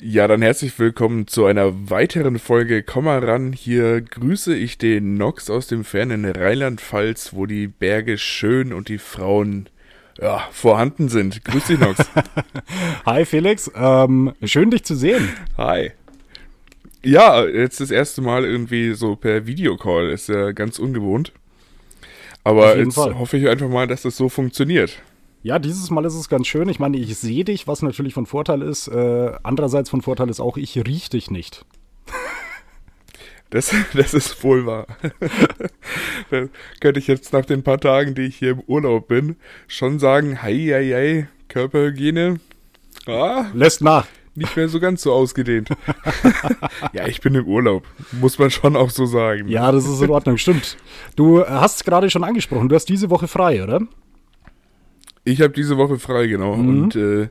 Ja, dann herzlich willkommen zu einer weiteren Folge Komm mal ran. Hier grüße ich den Nox aus dem fernen Rheinland-Pfalz, wo die Berge schön und die Frauen ja, vorhanden sind. Grüß dich, Nox. Hi, Felix. Ähm, schön, dich zu sehen. Hi. Ja, jetzt das erste Mal irgendwie so per Videocall. Ist ja ganz ungewohnt. Aber jetzt Fall. hoffe ich einfach mal, dass das so funktioniert. Ja, dieses Mal ist es ganz schön. Ich meine, ich sehe dich, was natürlich von Vorteil ist. Äh, andererseits von Vorteil ist auch, ich rieche dich nicht. Das, das ist wohl wahr. da könnte ich jetzt nach den paar Tagen, die ich hier im Urlaub bin, schon sagen, hei, hei, hei, Körperhygiene. Ah, Lässt nach. Nicht mehr so ganz so ausgedehnt. ja, ich bin im Urlaub. Muss man schon auch so sagen. Ja, das ist in Ordnung, stimmt. Du hast es gerade schon angesprochen. Du hast diese Woche frei, oder? Ich habe diese Woche frei, genau. Mhm. Und äh,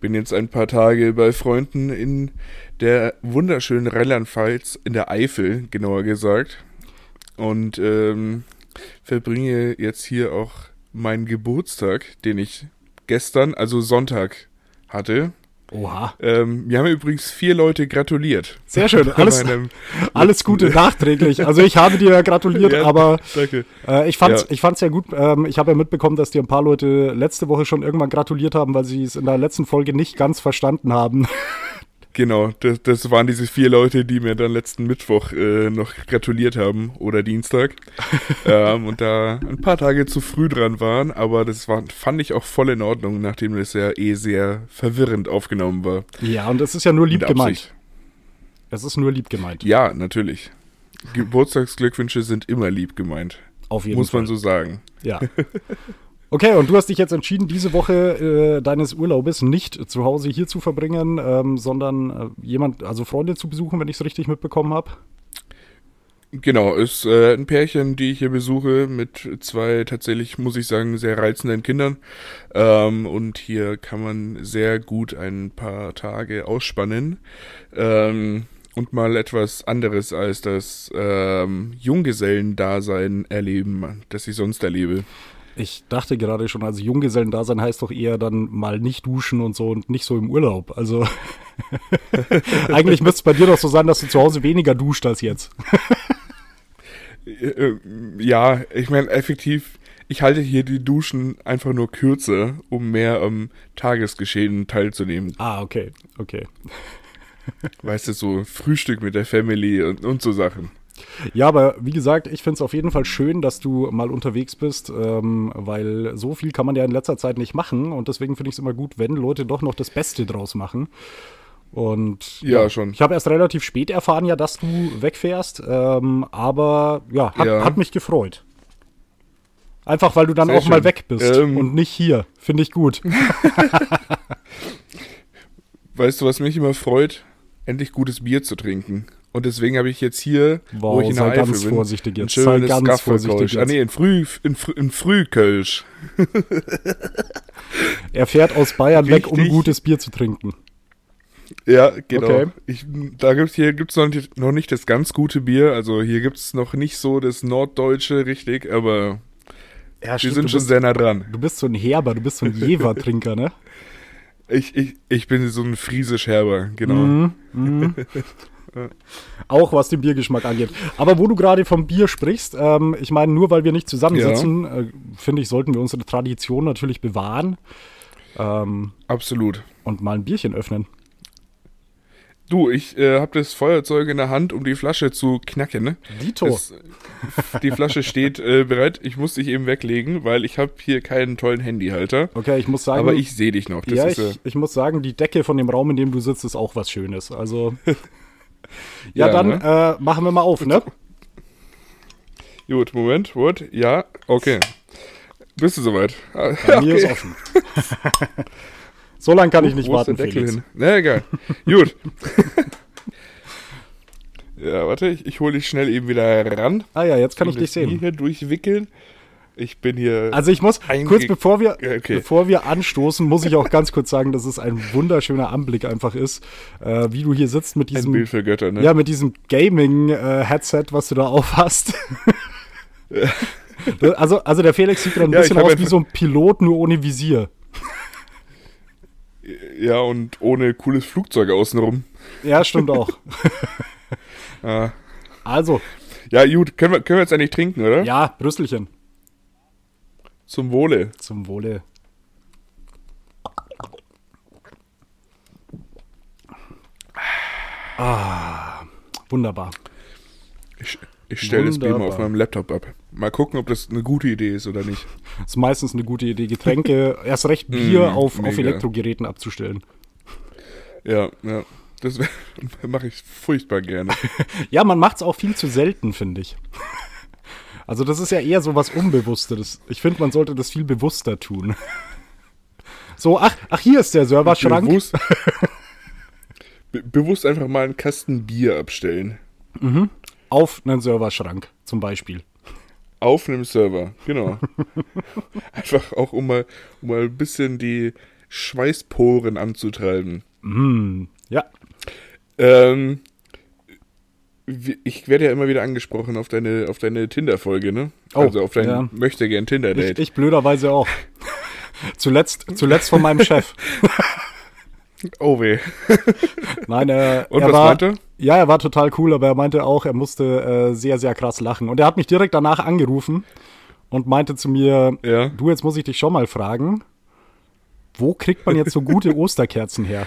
bin jetzt ein paar Tage bei Freunden in der wunderschönen Rheinland-Pfalz, in der Eifel, genauer gesagt. Und ähm, verbringe jetzt hier auch meinen Geburtstag, den ich gestern, also Sonntag, hatte. Oha. Ähm, mir haben übrigens vier Leute gratuliert. Sehr schön. Alles, alles Gute nachträglich. Also ich habe dir gratuliert, ja, aber äh, ich fand es ja. Ich fand's ja gut. Ähm, ich habe ja mitbekommen, dass dir ein paar Leute letzte Woche schon irgendwann gratuliert haben, weil sie es in der letzten Folge nicht ganz verstanden haben. Genau, das, das, waren diese vier Leute, die mir dann letzten Mittwoch äh, noch gratuliert haben oder Dienstag ähm, und da ein paar Tage zu früh dran waren, aber das war, fand ich auch voll in Ordnung, nachdem das ja eh sehr verwirrend aufgenommen war. Ja, und es ist ja nur lieb gemeint. Es ist nur lieb gemeint. Ja, natürlich. Geburtstagsglückwünsche sind immer lieb gemeint. Auf jeden Muss Fall. Muss man so sagen. Ja. Okay, und du hast dich jetzt entschieden, diese Woche äh, deines Urlaubes nicht zu Hause hier zu verbringen, ähm, sondern äh, jemand, also Freunde zu besuchen, wenn ich es richtig mitbekommen habe. Genau, ist äh, ein Pärchen, die ich hier besuche, mit zwei tatsächlich, muss ich sagen, sehr reizenden Kindern. Ähm, und hier kann man sehr gut ein paar Tage ausspannen. Ähm, und mal etwas anderes als das ähm, Junggesellendasein erleben, das ich sonst erlebe. Ich dachte gerade schon, also Junggesellendasein heißt doch eher dann mal nicht duschen und so und nicht so im Urlaub. Also eigentlich müsste es bei dir doch so sein, dass du zu Hause weniger duscht als jetzt. Äh, ja, ich meine, effektiv, ich halte hier die Duschen einfach nur kürzer, um mehr am Tagesgeschehen teilzunehmen. Ah, okay, okay. Weißt du, so Frühstück mit der Family und, und so Sachen. Ja, aber wie gesagt, ich finde es auf jeden Fall schön, dass du mal unterwegs bist, ähm, weil so viel kann man ja in letzter Zeit nicht machen und deswegen finde ich es immer gut, wenn Leute doch noch das Beste draus machen. Und ja, ja schon. Ich habe erst relativ spät erfahren, ja, dass du wegfährst, ähm, aber ja hat, ja hat, mich gefreut. Einfach weil du dann Sehr auch schön. mal weg bist ähm, und nicht hier. Finde ich gut. weißt du, was mich immer freut? Endlich gutes Bier zu trinken. Und deswegen habe ich jetzt hier, wow, wo ich in der Eifel ganz bin, vorsichtig jetzt. ein schönes jetzt. Ah nee, in, Früh, in, in Frühkölsch. er fährt aus Bayern Richtig. weg, um gutes Bier zu trinken. Ja, genau. Okay. Ich, da gibt's hier gibt's noch nicht, noch nicht das ganz gute Bier. Also hier gibt es noch nicht so das Norddeutsche richtig, aber ja, wir stimmt, sind schon bist, sehr nah dran. Du bist so ein Herber, du bist so ein Jever-Trinker, ne? Ich, ich, ich bin so ein friesisch-Herber, genau. Mm, mm. Auch was den Biergeschmack angeht. Aber wo du gerade vom Bier sprichst, ähm, ich meine, nur weil wir nicht zusammensitzen, ja. äh, finde ich, sollten wir unsere Tradition natürlich bewahren. Ähm, Absolut. Und mal ein Bierchen öffnen. Du, ich äh, habe das Feuerzeug in der Hand, um die Flasche zu knacken. Ne? Dito. Das, die Flasche steht äh, bereit. Ich muss dich eben weglegen, weil ich habe hier keinen tollen Handyhalter. Okay, ich muss sagen. Aber ich sehe dich noch. Das ja, ist, ich, äh, ich muss sagen, die Decke von dem Raum, in dem du sitzt, ist auch was Schönes. Also ja, ja, dann ne? äh, machen wir mal auf, ne? Gut, Moment, what? Ja, okay. Bist du soweit? Bei okay. mir ist offen. so lange kann ich nicht Wo warten, ist der Deckel Felix. Hin? Na, egal. Gut. ja, warte, ich, ich hole dich schnell eben wieder ran. Ah ja, jetzt kann ich dich sehen. Hier durchwickeln. Ich bin hier. Also ich muss kurz bevor wir okay. bevor wir anstoßen, muss ich auch ganz kurz sagen, dass es ein wunderschöner Anblick einfach ist, äh, wie du hier sitzt mit diesem ein Bild für Götter, ne? Ja, mit diesem Gaming äh, Headset, was du da aufhast. also also der Felix sieht dann ein ja, bisschen aus wie so ein Pilot nur ohne Visier. Ja, und ohne cooles Flugzeug außenrum. Ja, stimmt auch. ah. Also. Ja, gut, können wir, können wir jetzt eigentlich trinken, oder? Ja, Brüsselchen. Zum Wohle. Zum Wohle. Ah, wunderbar. Ich, ich stelle das Bier mal auf meinem Laptop ab. Mal gucken, ob das eine gute Idee ist oder nicht. Das ist meistens eine gute Idee, Getränke, erst recht Bier mm, auf, auf Elektrogeräten abzustellen. Ja, ja. Das mache ich furchtbar gerne. ja, man macht es auch viel zu selten, finde ich. Also das ist ja eher so was Unbewusstes. Ich finde, man sollte das viel bewusster tun. So, ach, ach hier ist der Serverschrank. Bewusst, be bewusst einfach mal einen Kasten Bier abstellen. Mhm. Auf einen Serverschrank zum Beispiel. Auf einem Server, genau. einfach auch, um mal, um mal ein bisschen die Schweißporen anzutreiben. Mhm. Ja. Ähm, ich werde ja immer wieder angesprochen auf deine, auf deine Tinder-Folge, ne? Oh, also auf dein ja. möchte gern Tinder-Date. Ich, ich, blöderweise auch. zuletzt, zuletzt von meinem Chef. oh weh. Nein, äh, Und er was war, meinte? Ja, er war total cool, aber er meinte auch, er musste äh, sehr, sehr krass lachen. Und er hat mich direkt danach angerufen und meinte zu mir, ja. du, jetzt muss ich dich schon mal fragen, wo kriegt man jetzt so gute Osterkerzen her?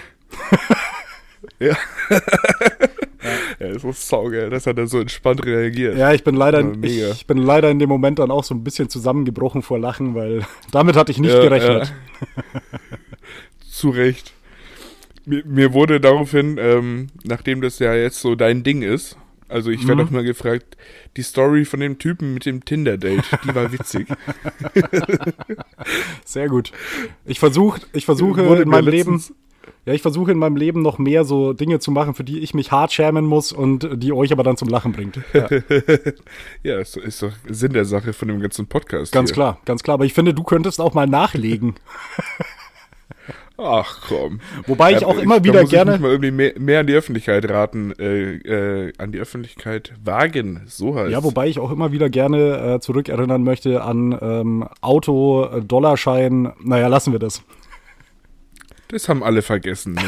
Ja. ja, das ist saugeil, dass er da so entspannt reagiert. Ja, ich bin leider, in, ich, bin leider in dem Moment dann auch so ein bisschen zusammengebrochen vor Lachen, weil damit hatte ich nicht ja, gerechnet. Ja. Zu Recht. Mir, mir wurde daraufhin, ähm, nachdem das ja jetzt so dein Ding ist, also ich werde mhm. auch mal gefragt, die Story von dem Typen mit dem Tinder-Date, die war witzig. Sehr gut. Ich versuche, ich versuche in meinem Leben ja, ich versuche in meinem Leben noch mehr so Dinge zu machen, für die ich mich hart schämen muss und die euch aber dann zum Lachen bringt. Ja, ja ist, ist doch Sinn der Sache von dem ganzen Podcast. Ganz hier. klar, ganz klar. Aber ich finde, du könntest auch mal nachlegen. Ach komm. Wobei ich auch immer ich, wieder gerne. Ich mal irgendwie mehr, mehr, an die Öffentlichkeit raten, äh, äh, an die Öffentlichkeit wagen, so heißt Ja, wobei ich auch immer wieder gerne äh, zurückerinnern möchte an ähm, Auto, Dollarschein. Naja, lassen wir das. Das haben alle vergessen.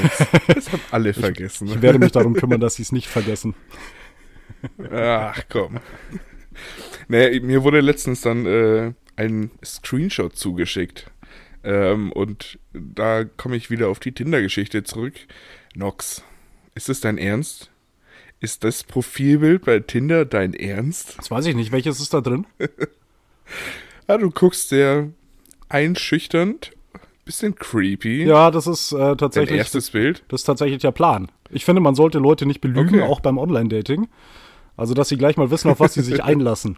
Das haben alle vergessen. Ich, ich werde mich darum kümmern, dass sie es nicht vergessen. Ach komm. Naja, mir wurde letztens dann äh, ein Screenshot zugeschickt. Ähm, und da komme ich wieder auf die Tinder-Geschichte zurück. Nox, ist es dein Ernst? Ist das Profilbild bei Tinder dein Ernst? Das weiß ich nicht. Welches ist da drin? ja, du guckst sehr einschüchternd bisschen creepy. Ja, das ist äh, tatsächlich. Dein erstes Bild? Das ist tatsächlich der Plan. Ich finde, man sollte Leute nicht belügen, okay. auch beim Online-Dating. Also, dass sie gleich mal wissen, auf was sie sich einlassen.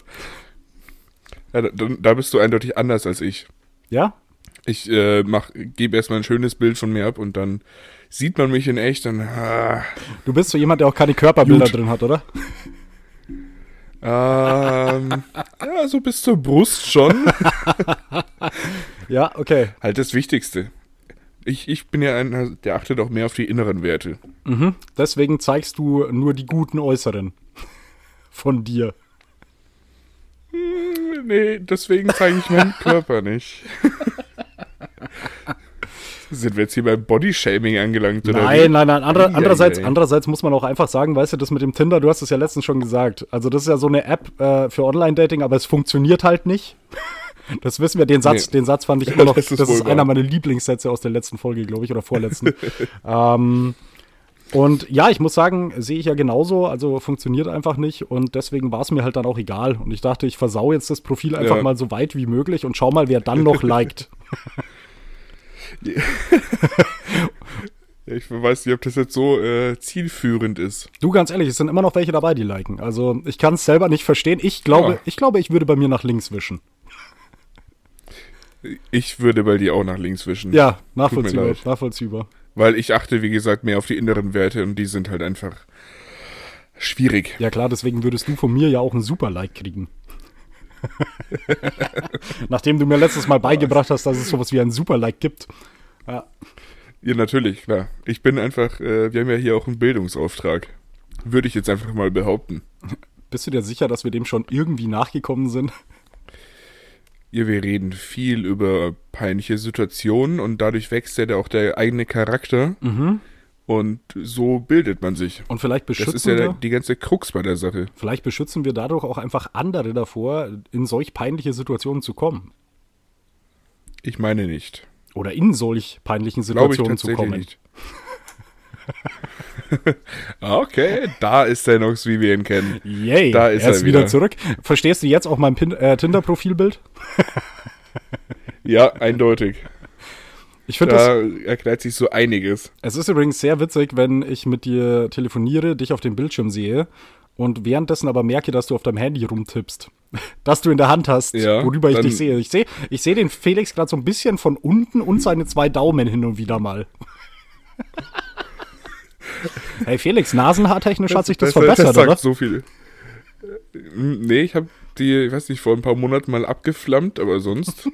Ja, da, da, bist du eindeutig anders als ich. Ja? Ich äh, gebe erstmal ein schönes Bild von mir ab und dann sieht man mich in echt. Dann, ah. Du bist so jemand, der auch keine Körperbilder Gut. drin hat, oder? Ähm, ja, so bis zur Brust schon. ja, okay. Halt das Wichtigste. Ich, ich bin ja einer, der achtet auch mehr auf die inneren Werte. Mhm. Deswegen zeigst du nur die guten Äußeren von dir. Hm, nee, deswegen zeige ich meinen Körper nicht. Sind wir jetzt hier beim Bodyshaming angelangt? Oder nein, wie? nein, nein. Andere, andererseits, andererseits muss man auch einfach sagen, weißt du, das mit dem Tinder, du hast es ja letztens schon gesagt. Also, das ist ja so eine App äh, für Online-Dating, aber es funktioniert halt nicht. Das wissen wir, den Satz, nee. den Satz fand ich immer noch, das ist, das ist einer meiner Lieblingssätze aus der letzten Folge, glaube ich, oder vorletzten. ähm, und ja, ich muss sagen, sehe ich ja genauso, also funktioniert einfach nicht und deswegen war es mir halt dann auch egal. Und ich dachte, ich versau jetzt das Profil einfach ja. mal so weit wie möglich und schau mal, wer dann noch liked. ich weiß nicht, ob das jetzt so äh, zielführend ist. Du, ganz ehrlich, es sind immer noch welche dabei, die liken. Also ich kann es selber nicht verstehen. Ich glaube, ja. ich glaube, ich würde bei mir nach links wischen. Ich würde bei dir auch nach links wischen. Ja, nachvollziehbar, nachvollziehbar. Weil ich achte, wie gesagt, mehr auf die inneren Werte und die sind halt einfach schwierig. Ja klar, deswegen würdest du von mir ja auch einen Super-Like kriegen. Nachdem du mir letztes Mal beigebracht hast, dass es sowas wie ein Super-Like gibt. Ja. Ja, natürlich, klar. Ich bin einfach, äh, wir haben ja hier auch einen Bildungsauftrag. Würde ich jetzt einfach mal behaupten. Bist du dir sicher, dass wir dem schon irgendwie nachgekommen sind? Ja, wir reden viel über peinliche Situationen und dadurch wächst ja auch der eigene Charakter. Mhm. Und so bildet man sich. Und vielleicht beschützen Das ist ja wir, die ganze Krux bei der Sache. Vielleicht beschützen wir dadurch auch einfach andere davor, in solch peinliche Situationen zu kommen. Ich meine nicht. Oder in solch peinlichen Situationen zu kommen. Nicht. okay, da ist der Nox, wie wir ihn kennen. Yay, da ist er, ist er wieder. wieder. zurück. Verstehst du jetzt auch mein äh, Tinder-Profilbild? ja, eindeutig. Ich finde da das, erklärt sich so einiges. Es ist übrigens sehr witzig, wenn ich mit dir telefoniere, dich auf dem Bildschirm sehe und währenddessen aber merke, dass du auf deinem Handy rumtippst. Dass du in der Hand hast, ja, worüber ich dich sehe. Ich sehe ich seh den Felix gerade so ein bisschen von unten und seine zwei Daumen hin und wieder mal. hey Felix, nasenhaartechnisch hat sich das, das verbessert, das sagt oder? so viel. Nee, ich habe die, ich weiß nicht, vor ein paar Monaten mal abgeflammt, aber sonst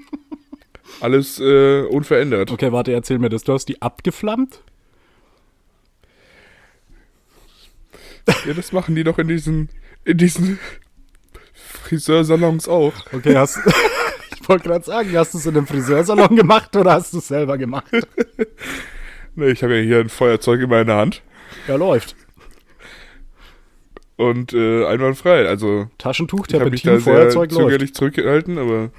alles äh, unverändert. Okay, warte, erzähl mir das. Du hast die abgeflammt? Ja, das machen die doch in diesen, in diesen Friseursalons auch. Okay, hast ich wollte gerade sagen, hast du es in einem Friseursalon gemacht oder hast du es selber gemacht? nee, ich habe ja hier ein Feuerzeug in meiner Hand. Ja, läuft. Und äh, einwandfrei, also Taschentuch, Terpentin, Feuerzeug läuft. zögerlich zurückgehalten, aber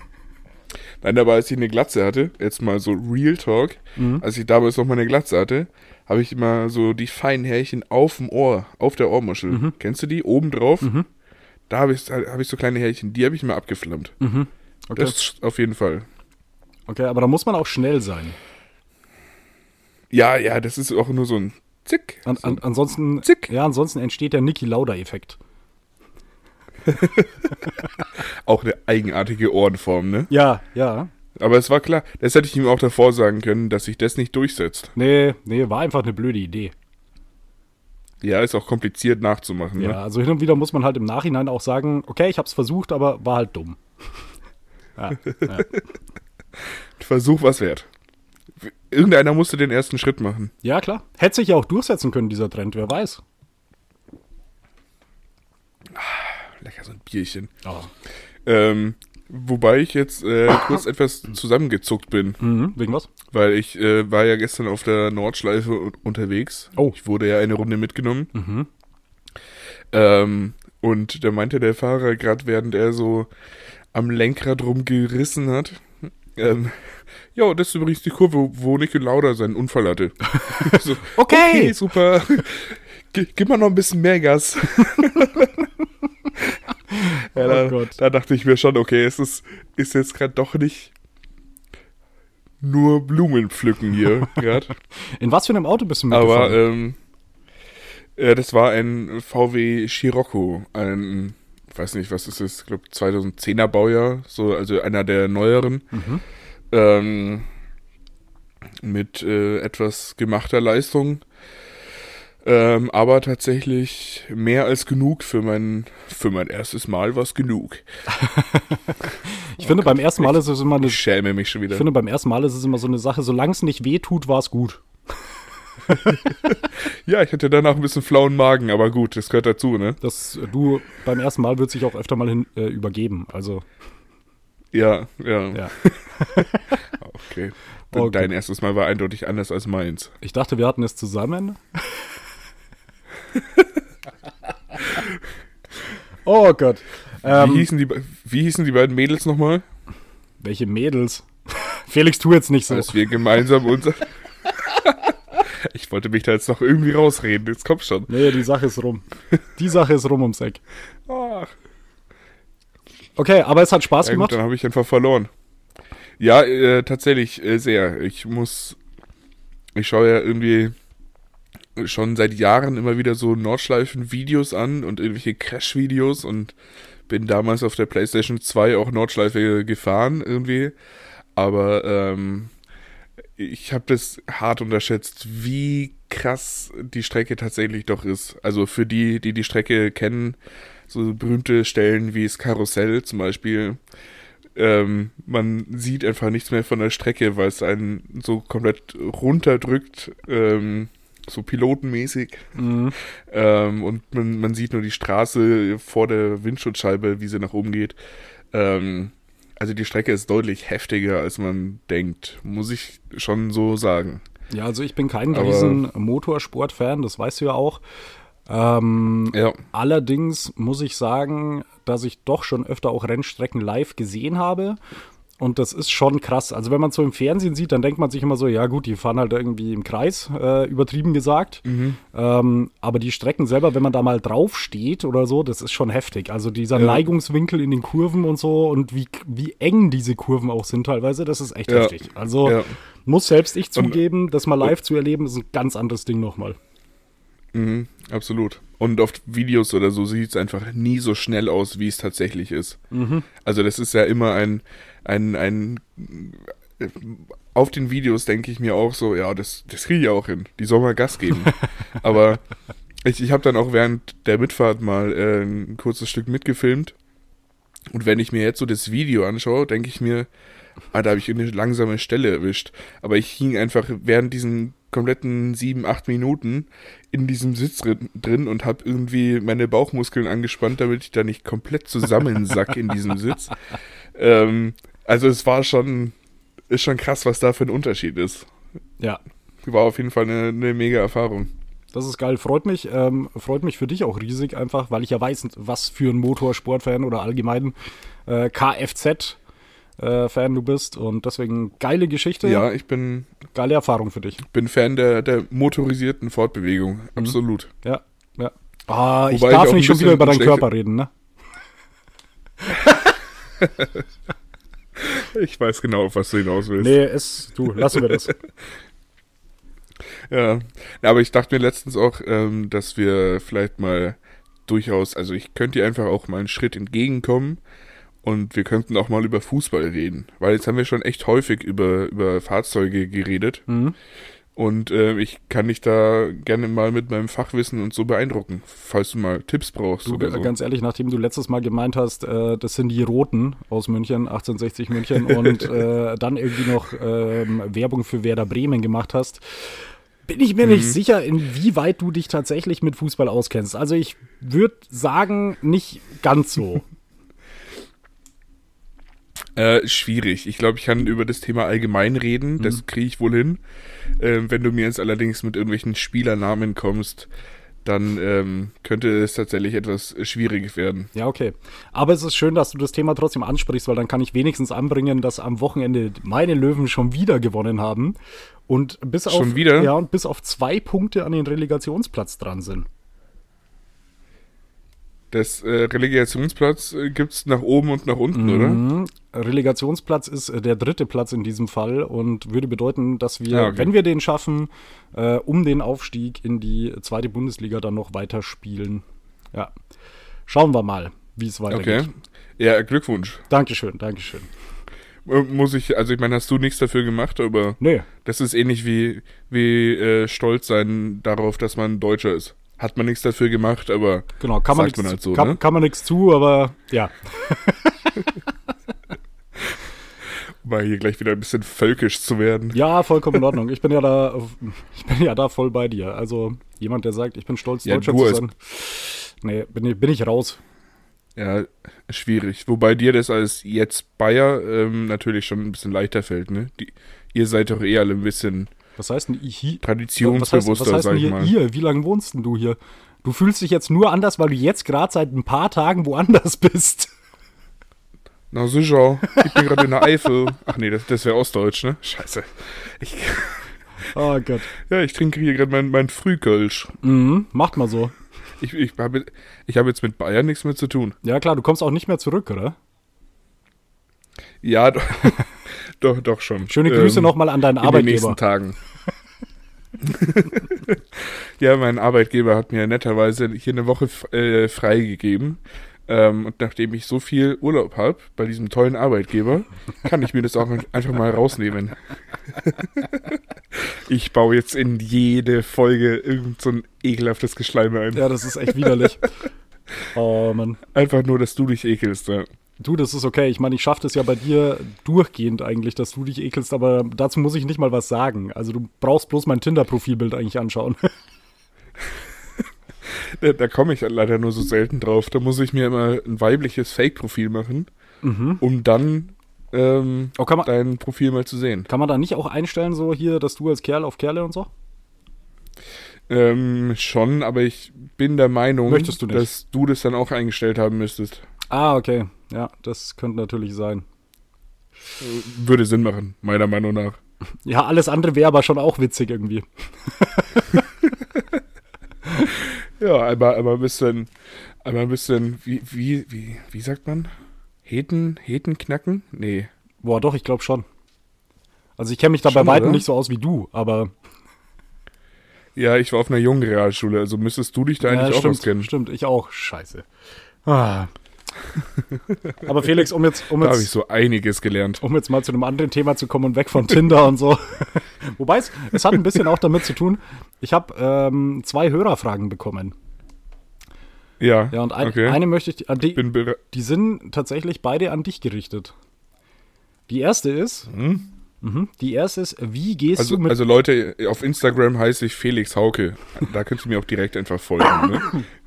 Nein, aber als ich eine Glatze hatte, jetzt mal so Real Talk, mhm. als ich damals noch meine Glatze hatte, habe ich immer so die feinen Härchen auf dem Ohr, auf der Ohrmuschel. Mhm. Kennst du die? Oben drauf. Mhm. Da habe ich, hab ich so kleine Härchen, die habe ich mal abgeflammt. Mhm. Okay. Das auf jeden Fall. Okay, aber da muss man auch schnell sein. Ja, ja, das ist auch nur so ein Zick. An, an, ansonsten, Zick. Ja, ansonsten entsteht der Niki Lauda-Effekt. auch eine eigenartige Ohrenform, ne? Ja, ja. Aber es war klar, das hätte ich ihm auch davor sagen können, dass sich das nicht durchsetzt. Nee, nee, war einfach eine blöde Idee. Ja, ist auch kompliziert nachzumachen. Ja, ne? also hin und wieder muss man halt im Nachhinein auch sagen, okay, ich hab's versucht, aber war halt dumm. ja, ja. Versuch was wert. Irgendeiner musste den ersten Schritt machen. Ja, klar. Hätte sich ja auch durchsetzen können, dieser Trend, wer weiß. lecker, so ein Bierchen. Oh. Ähm, wobei ich jetzt äh, kurz etwas zusammengezuckt bin. Mhm, wegen was? Weil ich äh, war ja gestern auf der Nordschleife unterwegs. Oh. Ich wurde ja eine Runde mitgenommen. Mhm. Ähm, und da meinte der Fahrer, gerade während er so am Lenkrad rumgerissen hat, ähm, ja, das ist übrigens die Kurve, wo Nico Lauda seinen Unfall hatte. so, okay. okay. super. G gib mal noch ein bisschen mehr Gas. ja, da, oh da, dachte ich mir schon, okay, es ist, ist jetzt gerade doch nicht nur Blumen pflücken hier gerade. In was für einem Auto bist du mitgefahren? Aber ähm, äh, das war ein VW Scirocco, ein, weiß nicht, was ist das, ich glaube 2010er Baujahr, so, also einer der neueren. Mhm. Ähm, mit äh, etwas gemachter Leistung. Ähm, aber tatsächlich mehr als genug für mein, für mein erstes Mal war es genug. ich oh finde, beim ersten Mal ist es immer eine. Ich schäme mich schon wieder. Ich finde, beim ersten Mal ist es immer so eine Sache, solange es nicht weh tut, war es gut. ja, ich hatte danach ein bisschen flauen Magen, aber gut, das gehört dazu, ne? Das, du beim ersten Mal wird sich auch öfter mal hin, äh, übergeben, also. Ja, ja. ja. okay. okay. Dein erstes Mal war eindeutig anders als meins. Ich dachte, wir hatten es zusammen. oh Gott. Ähm, wie, hießen die, wie hießen die beiden Mädels nochmal? Welche Mädels? Felix, tu jetzt nicht so. Als wir gemeinsam unser. ich wollte mich da jetzt noch irgendwie rausreden, jetzt komm schon. Nee, die Sache ist rum. Die Sache ist rum ums Eck. Ach. Okay, aber es hat Spaß ja, gemacht. Gut, dann habe ich einfach verloren. Ja, äh, tatsächlich äh, sehr. Ich muss. Ich schaue ja irgendwie schon seit Jahren immer wieder so Nordschleifen-Videos an und irgendwelche Crash-Videos und bin damals auf der PlayStation 2 auch Nordschleife gefahren irgendwie. Aber ähm, ich habe das hart unterschätzt, wie krass die Strecke tatsächlich doch ist. Also für die, die die Strecke kennen, so berühmte Stellen wie das Karussell zum Beispiel. Ähm, man sieht einfach nichts mehr von der Strecke, weil es einen so komplett runterdrückt. Ähm, so pilotenmäßig. Mhm. Ähm, und man, man sieht nur die Straße vor der Windschutzscheibe, wie sie nach oben geht. Ähm, Also die Strecke ist deutlich heftiger, als man denkt, muss ich schon so sagen. Ja, also ich bin kein Aber riesen Motorsport-Fan, das weißt du ja auch. Ähm, ja. Allerdings muss ich sagen, dass ich doch schon öfter auch Rennstrecken live gesehen habe. Und das ist schon krass. Also wenn man es so im Fernsehen sieht, dann denkt man sich immer so, ja gut, die fahren halt irgendwie im Kreis, äh, übertrieben gesagt. Mhm. Ähm, aber die Strecken selber, wenn man da mal drauf steht oder so, das ist schon heftig. Also dieser ja. Neigungswinkel in den Kurven und so und wie, wie eng diese Kurven auch sind teilweise, das ist echt ja. heftig. Also ja. muss selbst ich zugeben, das mal live zu erleben, ist ein ganz anderes Ding nochmal. Mhm, absolut. Und auf Videos oder so sieht es einfach nie so schnell aus, wie es tatsächlich ist. Mhm. Also das ist ja immer ein, ein, ein auf den Videos denke ich mir auch so, ja, das, das kriege ich auch hin. Die soll mal Gas geben. Aber ich, ich habe dann auch während der Mitfahrt mal äh, ein kurzes Stück mitgefilmt. Und wenn ich mir jetzt so das Video anschaue, denke ich mir, ah, da habe ich eine langsame Stelle erwischt. Aber ich hing einfach während diesen kompletten sieben, acht Minuten in diesem Sitz drin und habe irgendwie meine Bauchmuskeln angespannt, damit ich da nicht komplett zusammensack in diesem Sitz. Ähm, also es war schon, ist schon krass, was da für ein Unterschied ist. Ja. War auf jeden Fall eine, eine mega Erfahrung. Das ist geil, freut mich. Ähm, freut mich für dich auch riesig einfach, weil ich ja weiß, was für ein Motorsportfan oder allgemein äh, Kfz äh, Fan du bist und deswegen geile Geschichte. Ja, ich bin. Geile Erfahrung für dich. Bin Fan der, der motorisierten Fortbewegung, mhm. absolut. Ja, ja. Ah, ich darf ich nicht schon wieder über deinen Körper reden, ne? ich weiß genau, auf was du hinaus willst. Nee, es, du, lassen wir das. ja, aber ich dachte mir letztens auch, ähm, dass wir vielleicht mal durchaus, also ich könnte dir einfach auch mal einen Schritt entgegenkommen und wir könnten auch mal über Fußball reden, weil jetzt haben wir schon echt häufig über, über Fahrzeuge geredet. Mhm. Und äh, ich kann dich da gerne mal mit meinem Fachwissen und so beeindrucken, falls du mal Tipps brauchst. Du, oder so. Ganz ehrlich, nachdem du letztes Mal gemeint hast, äh, das sind die Roten aus München, 1860 München, und äh, dann irgendwie noch ähm, Werbung für Werder Bremen gemacht hast, bin ich mir mhm. nicht sicher, inwieweit du dich tatsächlich mit Fußball auskennst. Also ich würde sagen, nicht ganz so. Äh, schwierig. Ich glaube, ich kann über das Thema allgemein reden. Das mhm. kriege ich wohl hin. Ähm, wenn du mir jetzt allerdings mit irgendwelchen Spielernamen kommst, dann ähm, könnte es tatsächlich etwas schwierig werden. Ja, okay. Aber es ist schön, dass du das Thema trotzdem ansprichst, weil dann kann ich wenigstens anbringen, dass am Wochenende meine Löwen schon wieder gewonnen haben und bis schon auf wieder? ja und bis auf zwei Punkte an den Relegationsplatz dran sind. Das äh, Relegationsplatz äh, gibt es nach oben und nach unten, mhm. oder? Relegationsplatz ist äh, der dritte Platz in diesem Fall und würde bedeuten, dass wir, ah, okay. wenn wir den schaffen, äh, um den Aufstieg in die zweite Bundesliga dann noch weiterspielen. Ja. Schauen wir mal, wie es weitergeht. Okay. Ja, Glückwunsch. Dankeschön, Dankeschön. Muss ich, also ich meine, hast du nichts dafür gemacht, aber nee. das ist ähnlich wie, wie äh, stolz sein darauf, dass man Deutscher ist hat man nichts dafür gemacht, aber genau, kann man, man halt so, kann, ne? kann man nichts zu, aber ja. Mal hier gleich wieder ein bisschen völkisch zu werden. Ja, vollkommen in Ordnung. Ich bin ja da, ich bin ja da voll bei dir. Also jemand, der sagt, ich bin stolz, ja, Deutscher zu sein. Nee, bin, bin ich raus. Ja, schwierig. Wobei dir das als jetzt Bayer ähm, natürlich schon ein bisschen leichter fällt, ne? Die, ihr seid doch eher alle ein bisschen was heißt denn hier? Traditionsbewusster, was heißt, was heißt denn hier, mal. Ihr? Wie lange wohnst denn du hier? Du fühlst dich jetzt nur anders, weil du jetzt gerade seit ein paar Tagen woanders bist. Na sicher, ich bin gerade in der Eifel. Ach nee, das, das wäre Ostdeutsch, ne? Scheiße. Ich, oh Gott. Ja, ich trinke hier gerade mein, mein Frühkölsch. Mhm, macht mal so. Ich, ich habe ich hab jetzt mit Bayern nichts mehr zu tun. Ja klar, du kommst auch nicht mehr zurück, oder? Ja, doch, doch schon. Schöne Grüße ähm, nochmal an deinen in Arbeitgeber. In den nächsten Tagen. ja, mein Arbeitgeber hat mir netterweise hier eine Woche äh, freigegeben. Ähm, und nachdem ich so viel Urlaub habe bei diesem tollen Arbeitgeber, kann ich mir das auch einfach mal rausnehmen. ich baue jetzt in jede Folge irgend so ein ekelhaftes Geschleime ein. Ja, das ist echt widerlich. Oh Mann. Einfach nur, dass du dich ekelst, ja. Du, das ist okay. Ich meine, ich schaffe das ja bei dir durchgehend eigentlich, dass du dich ekelst, aber dazu muss ich nicht mal was sagen. Also du brauchst bloß mein Tinder-Profilbild eigentlich anschauen. da, da komme ich leider nur so selten drauf. Da muss ich mir immer ein weibliches Fake-Profil machen, mhm. um dann ähm, oh, man, dein Profil mal zu sehen. Kann man da nicht auch einstellen, so hier, dass du als Kerl auf Kerle und so? Ähm, schon, aber ich bin der Meinung, du dass du das dann auch eingestellt haben müsstest. Ah, okay. Ja, das könnte natürlich sein. Würde Sinn machen, meiner Meinung nach. Ja, alles andere wäre aber schon auch witzig irgendwie. ja, aber, aber ein bisschen, aber ein bisschen, wie, wie, wie, wie sagt man? Heten, Heten knacken? Nee. Boah, doch, ich glaube schon. Also ich kenne mich da schon, bei weitem nicht so aus wie du, aber. Ja, ich war auf einer jungen Realschule, also müsstest du dich da eigentlich ja, stimmt, auch auskennen. Stimmt, ich auch. Scheiße. Ah. Aber Felix, um jetzt, um da jetzt, habe ich so einiges gelernt. Um jetzt mal zu einem anderen Thema zu kommen und weg von Tinder und so. Wobei es, es hat ein bisschen auch damit zu tun. Ich habe ähm, zwei Hörerfragen bekommen. Ja. Ja, und ein, okay. eine möchte ich, an die, die sind tatsächlich beide an dich gerichtet. Die erste ist, hm? mh, die erste ist, wie gehst also, du mit. Also Leute, auf Instagram heiße ich Felix Hauke. Da könnt ihr mir auch direkt einfach folgen. Ne?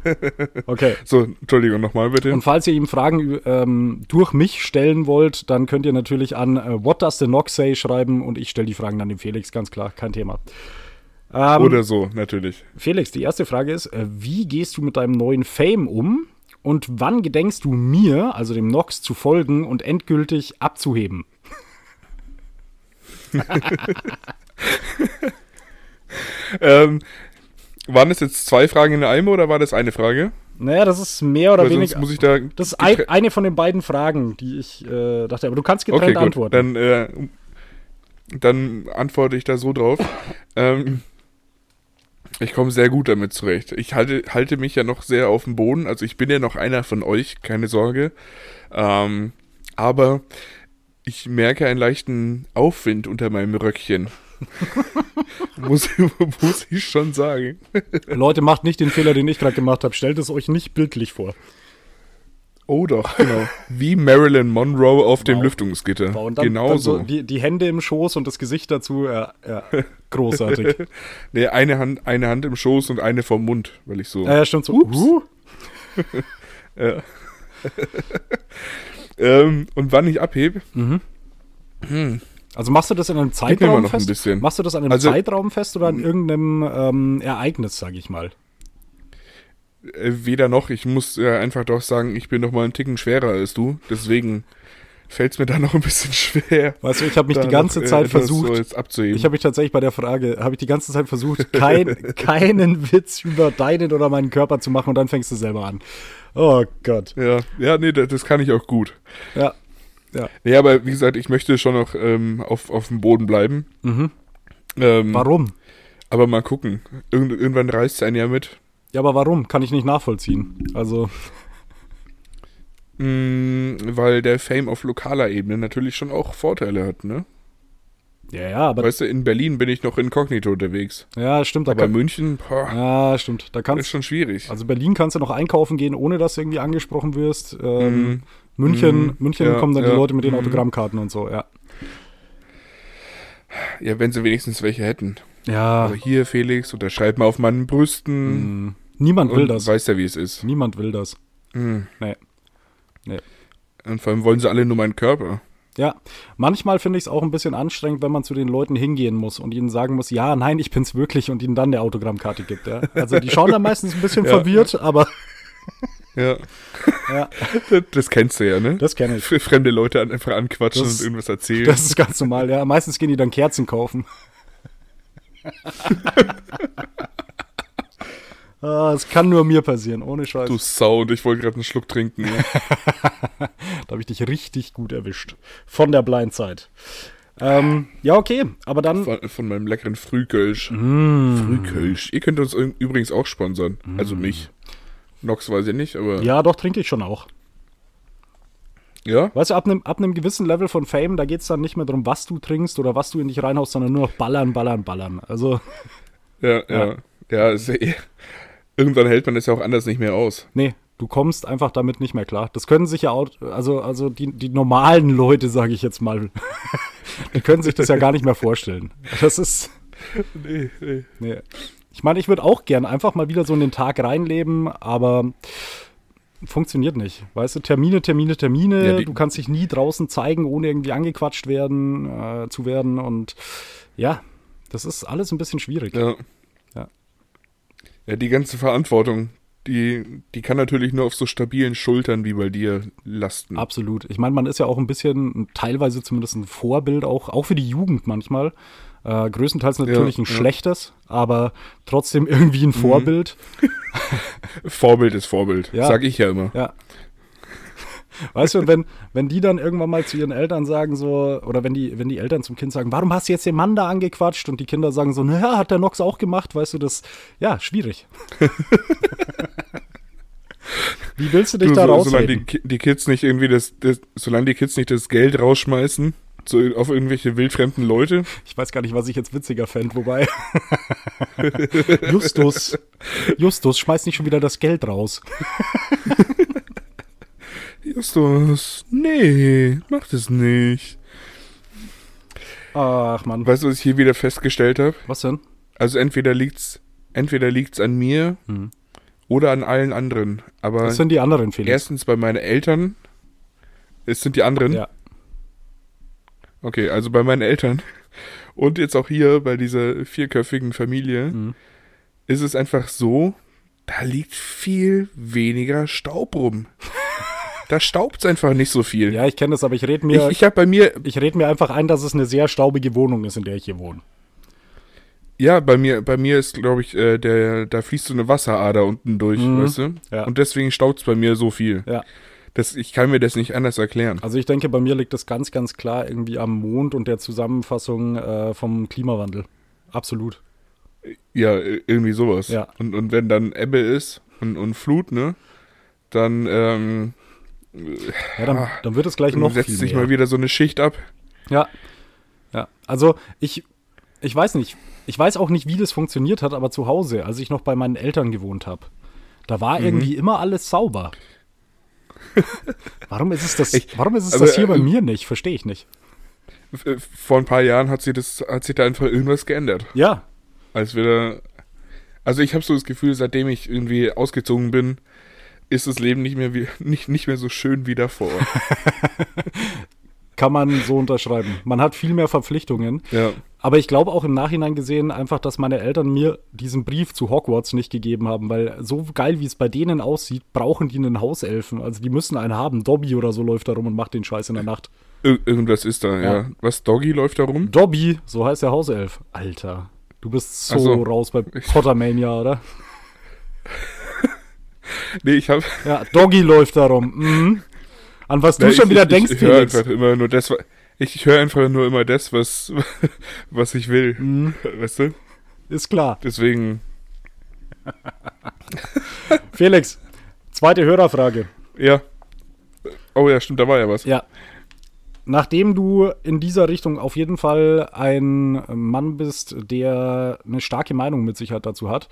Okay. So, Entschuldigung, nochmal bitte. Und falls ihr ihm Fragen ähm, durch mich stellen wollt, dann könnt ihr natürlich an äh, What Does the Nox Say schreiben und ich stelle die Fragen dann dem Felix, ganz klar, kein Thema. Ähm, Oder so, natürlich. Felix, die erste Frage ist, äh, wie gehst du mit deinem neuen Fame um und wann gedenkst du mir, also dem Nox, zu folgen und endgültig abzuheben? ähm, waren es jetzt zwei Fragen in einem oder war das eine Frage? Naja, das ist mehr oder weniger. Muss ich da das ist ein, eine von den beiden Fragen, die ich äh, dachte. Aber du kannst getrennt okay, gut. antworten. Dann, äh, dann antworte ich da so drauf. ähm, ich komme sehr gut damit zurecht. Ich halte, halte mich ja noch sehr auf dem Boden. Also ich bin ja noch einer von euch, keine Sorge. Ähm, aber ich merke einen leichten Aufwind unter meinem Röckchen. muss, muss ich schon sagen. Leute, macht nicht den Fehler, den ich gerade gemacht habe. Stellt es euch nicht bildlich vor. Oh doch, genau. Wie Marilyn Monroe auf wow. dem Lüftungsgitter. Wow, dann, genau dann so. Die, die, Hände im Schoß und das Gesicht dazu, ja, ja großartig. nee, eine Hand, eine Hand im Schoß und eine vom Mund, weil ich so. Ja, ja stimmt so. Ups. Ja. ähm, und wann ich abhebe? Mhm. Hm. Also machst du das in einem Zeitraum fest? Ein machst du das an einem also, Zeitraum fest oder an irgendeinem ähm, Ereignis, sage ich mal? Äh, weder noch. Ich muss äh, einfach doch sagen, ich bin noch mal einen Ticken schwerer als du. Deswegen fällt es mir da noch ein bisschen schwer. Weißt du, ich habe mich die ganze noch, äh, Zeit äh, versucht, so ich habe mich tatsächlich bei der Frage, habe ich die ganze Zeit versucht, kein, keinen Witz über deinen oder meinen Körper zu machen und dann fängst du selber an. Oh Gott. Ja, ja, nee, das, das kann ich auch gut. Ja, ja. Nee, aber wie gesagt, ich möchte schon noch ähm, auf, auf dem Boden bleiben. Mhm. Ähm, warum? Aber mal gucken. Irgend, irgendwann reißt es einen ja mit. Ja, aber warum? Kann ich nicht nachvollziehen. Also. Mm, weil der Fame auf lokaler Ebene natürlich schon auch Vorteile hat, ne? Ja, ja, aber. Weißt du, in Berlin bin ich noch inkognito unterwegs. Ja, stimmt. Aber kann, München, boah, Ja, stimmt. Da kannst, ist schon schwierig. Also Berlin kannst du noch einkaufen gehen, ohne dass du irgendwie angesprochen wirst. Ähm, mm. München, mm. München ja, kommen dann ja. die Leute mit den mhm. Autogrammkarten und so, ja. Ja, wenn sie wenigstens welche hätten. Ja. Also hier, Felix, unterschreib mal auf meinen Brüsten. Mm. Niemand will das. Weiß ja, wie es ist. Niemand will das. Mm. Nee. Nee. Und vor allem wollen sie alle nur meinen Körper. Ja, manchmal finde ich es auch ein bisschen anstrengend, wenn man zu den Leuten hingehen muss und ihnen sagen muss, ja, nein, ich bin's wirklich und ihnen dann eine Autogrammkarte gibt. Ja? Also die schauen dann meistens ein bisschen ja. verwirrt, aber ja. ja. Das kennst du ja, ne? Das kenne ich. Fremde Leute einfach anquatschen das, und irgendwas erzählen. Das ist ganz normal, ja. Meistens gehen die dann Kerzen kaufen. Ah, es kann nur mir passieren, ohne Scheiß. Du Sau, und ich wollte gerade einen Schluck trinken. Ja. da habe ich dich richtig gut erwischt. Von der Blindzeit. Ähm, ja, okay, aber dann. Von, von meinem leckeren Frühkölsch. Mm. Frühkölsch. Ihr könnt uns übrigens auch sponsern. Mm. Also mich. Nox weiß ich nicht, aber. Ja, doch, trinke ich schon auch. Ja? Weißt du, ab einem, ab einem gewissen Level von Fame, da geht es dann nicht mehr darum, was du trinkst oder was du in dich reinhaust, sondern nur noch ballern, ballern, ballern. Also. Ja, ja. Ja, ja ist ja eh, irgendwann hält man das ja auch anders nicht mehr aus. Nee, du kommst einfach damit nicht mehr klar. Das können sich ja auch, also, also die, die normalen Leute, sage ich jetzt mal, die können sich das ja gar nicht mehr vorstellen. Das ist. Nee, nee. nee. Ich meine, ich würde auch gern einfach mal wieder so in den Tag reinleben, aber funktioniert nicht. Weißt du, Termine, Termine, Termine. Ja, du kannst dich nie draußen zeigen, ohne irgendwie angequatscht werden, äh, zu werden. Und ja, das ist alles ein bisschen schwierig. Ja. Ja, ja die ganze Verantwortung, die, die kann natürlich nur auf so stabilen Schultern wie bei dir lasten. Absolut. Ich meine, man ist ja auch ein bisschen, teilweise zumindest ein Vorbild, auch, auch für die Jugend manchmal. Äh, größtenteils natürlich ja, ein ja. schlechtes, aber trotzdem irgendwie ein mhm. Vorbild. Vorbild ist Vorbild, ja. sag ich ja immer. Ja. Weißt du, und wenn, wenn die dann irgendwann mal zu ihren Eltern sagen, so, oder wenn die, wenn die Eltern zum Kind sagen, warum hast du jetzt den Mann da angequatscht? Und die Kinder sagen so, naja, hat der Nox auch gemacht, weißt du, das, ja, schwierig. Wie willst du dich du, da raus? Solange die, die, Kids nicht irgendwie das, das, solange die Kids nicht das Geld rausschmeißen, so auf irgendwelche wildfremden Leute. Ich weiß gar nicht, was ich jetzt witziger fände, wobei. Justus. Justus, schmeiß nicht schon wieder das Geld raus. Justus, nee, mach das nicht. Ach man. Weißt du, was ich hier wieder festgestellt habe? Was denn? Also entweder liegt's, entweder liegt's an mir hm. oder an allen anderen. Aber was sind die anderen, Felix? Erstens bei meinen Eltern. Es sind die anderen. Ja. Okay, also bei meinen Eltern und jetzt auch hier bei dieser vierköpfigen Familie hm. ist es einfach so, da liegt viel weniger Staub rum. Da staubt es einfach nicht so viel. Ja, ich kenne das, aber ich rede mir. Ich, ich habe bei mir. Ich rede mir einfach ein, dass es eine sehr staubige Wohnung ist, in der ich hier wohne. Ja, bei mir, bei mir ist, glaube ich, äh, der, da fließt so eine Wasserader unten durch, mhm. weißt du? Ja. Und deswegen staubt es bei mir so viel. Ja. Das, ich kann mir das nicht anders erklären. Also ich denke, bei mir liegt das ganz, ganz klar irgendwie am Mond und der Zusammenfassung äh, vom Klimawandel. Absolut. Ja, irgendwie sowas. Ja. Und, und wenn dann Ebbe ist und, und Flut, ne, dann ähm, ja, dann, dann wird es gleich noch setzt sich mal wieder so eine Schicht ab. Ja. Ja, also ich, ich weiß nicht, ich weiß auch nicht, wie das funktioniert hat, aber zu Hause, als ich noch bei meinen Eltern gewohnt habe, da war mhm. irgendwie immer alles sauber. warum ist es das, ich, warum ist es aber, das hier bei äh, mir nicht? Verstehe ich nicht. Vor ein paar Jahren hat sich das, hat sich da einfach irgendwas geändert. Ja. Als wir da, also ich habe so das Gefühl, seitdem ich irgendwie ausgezogen bin, ist das Leben nicht mehr, wie, nicht, nicht mehr so schön wie davor. Kann man so unterschreiben. Man hat viel mehr Verpflichtungen. Ja. Aber ich glaube auch im Nachhinein gesehen einfach, dass meine Eltern mir diesen Brief zu Hogwarts nicht gegeben haben, weil so geil, wie es bei denen aussieht, brauchen die einen Hauselfen. Also die müssen einen haben. Dobby oder so läuft da rum und macht den Scheiß in der Nacht. Ir irgendwas ist da, ja. ja. Was, Doggy läuft da rum? Dobby, so heißt der Hauself. Alter, du bist so, so. raus bei Pottermania, oder? nee, ich hab. Ja, Doggy läuft darum. Mhm. An was du ja, schon ich, wieder ich, denkst, ich, ich höre einfach immer nur das, ich, ich höre einfach nur immer das, was, was ich will. Mhm. Weißt du? Ist klar. Deswegen. Felix, zweite Hörerfrage. Ja. Oh ja, stimmt, da war ja was. Ja. Nachdem du in dieser Richtung auf jeden Fall ein Mann bist, der eine starke Meinung mit sich hat dazu hat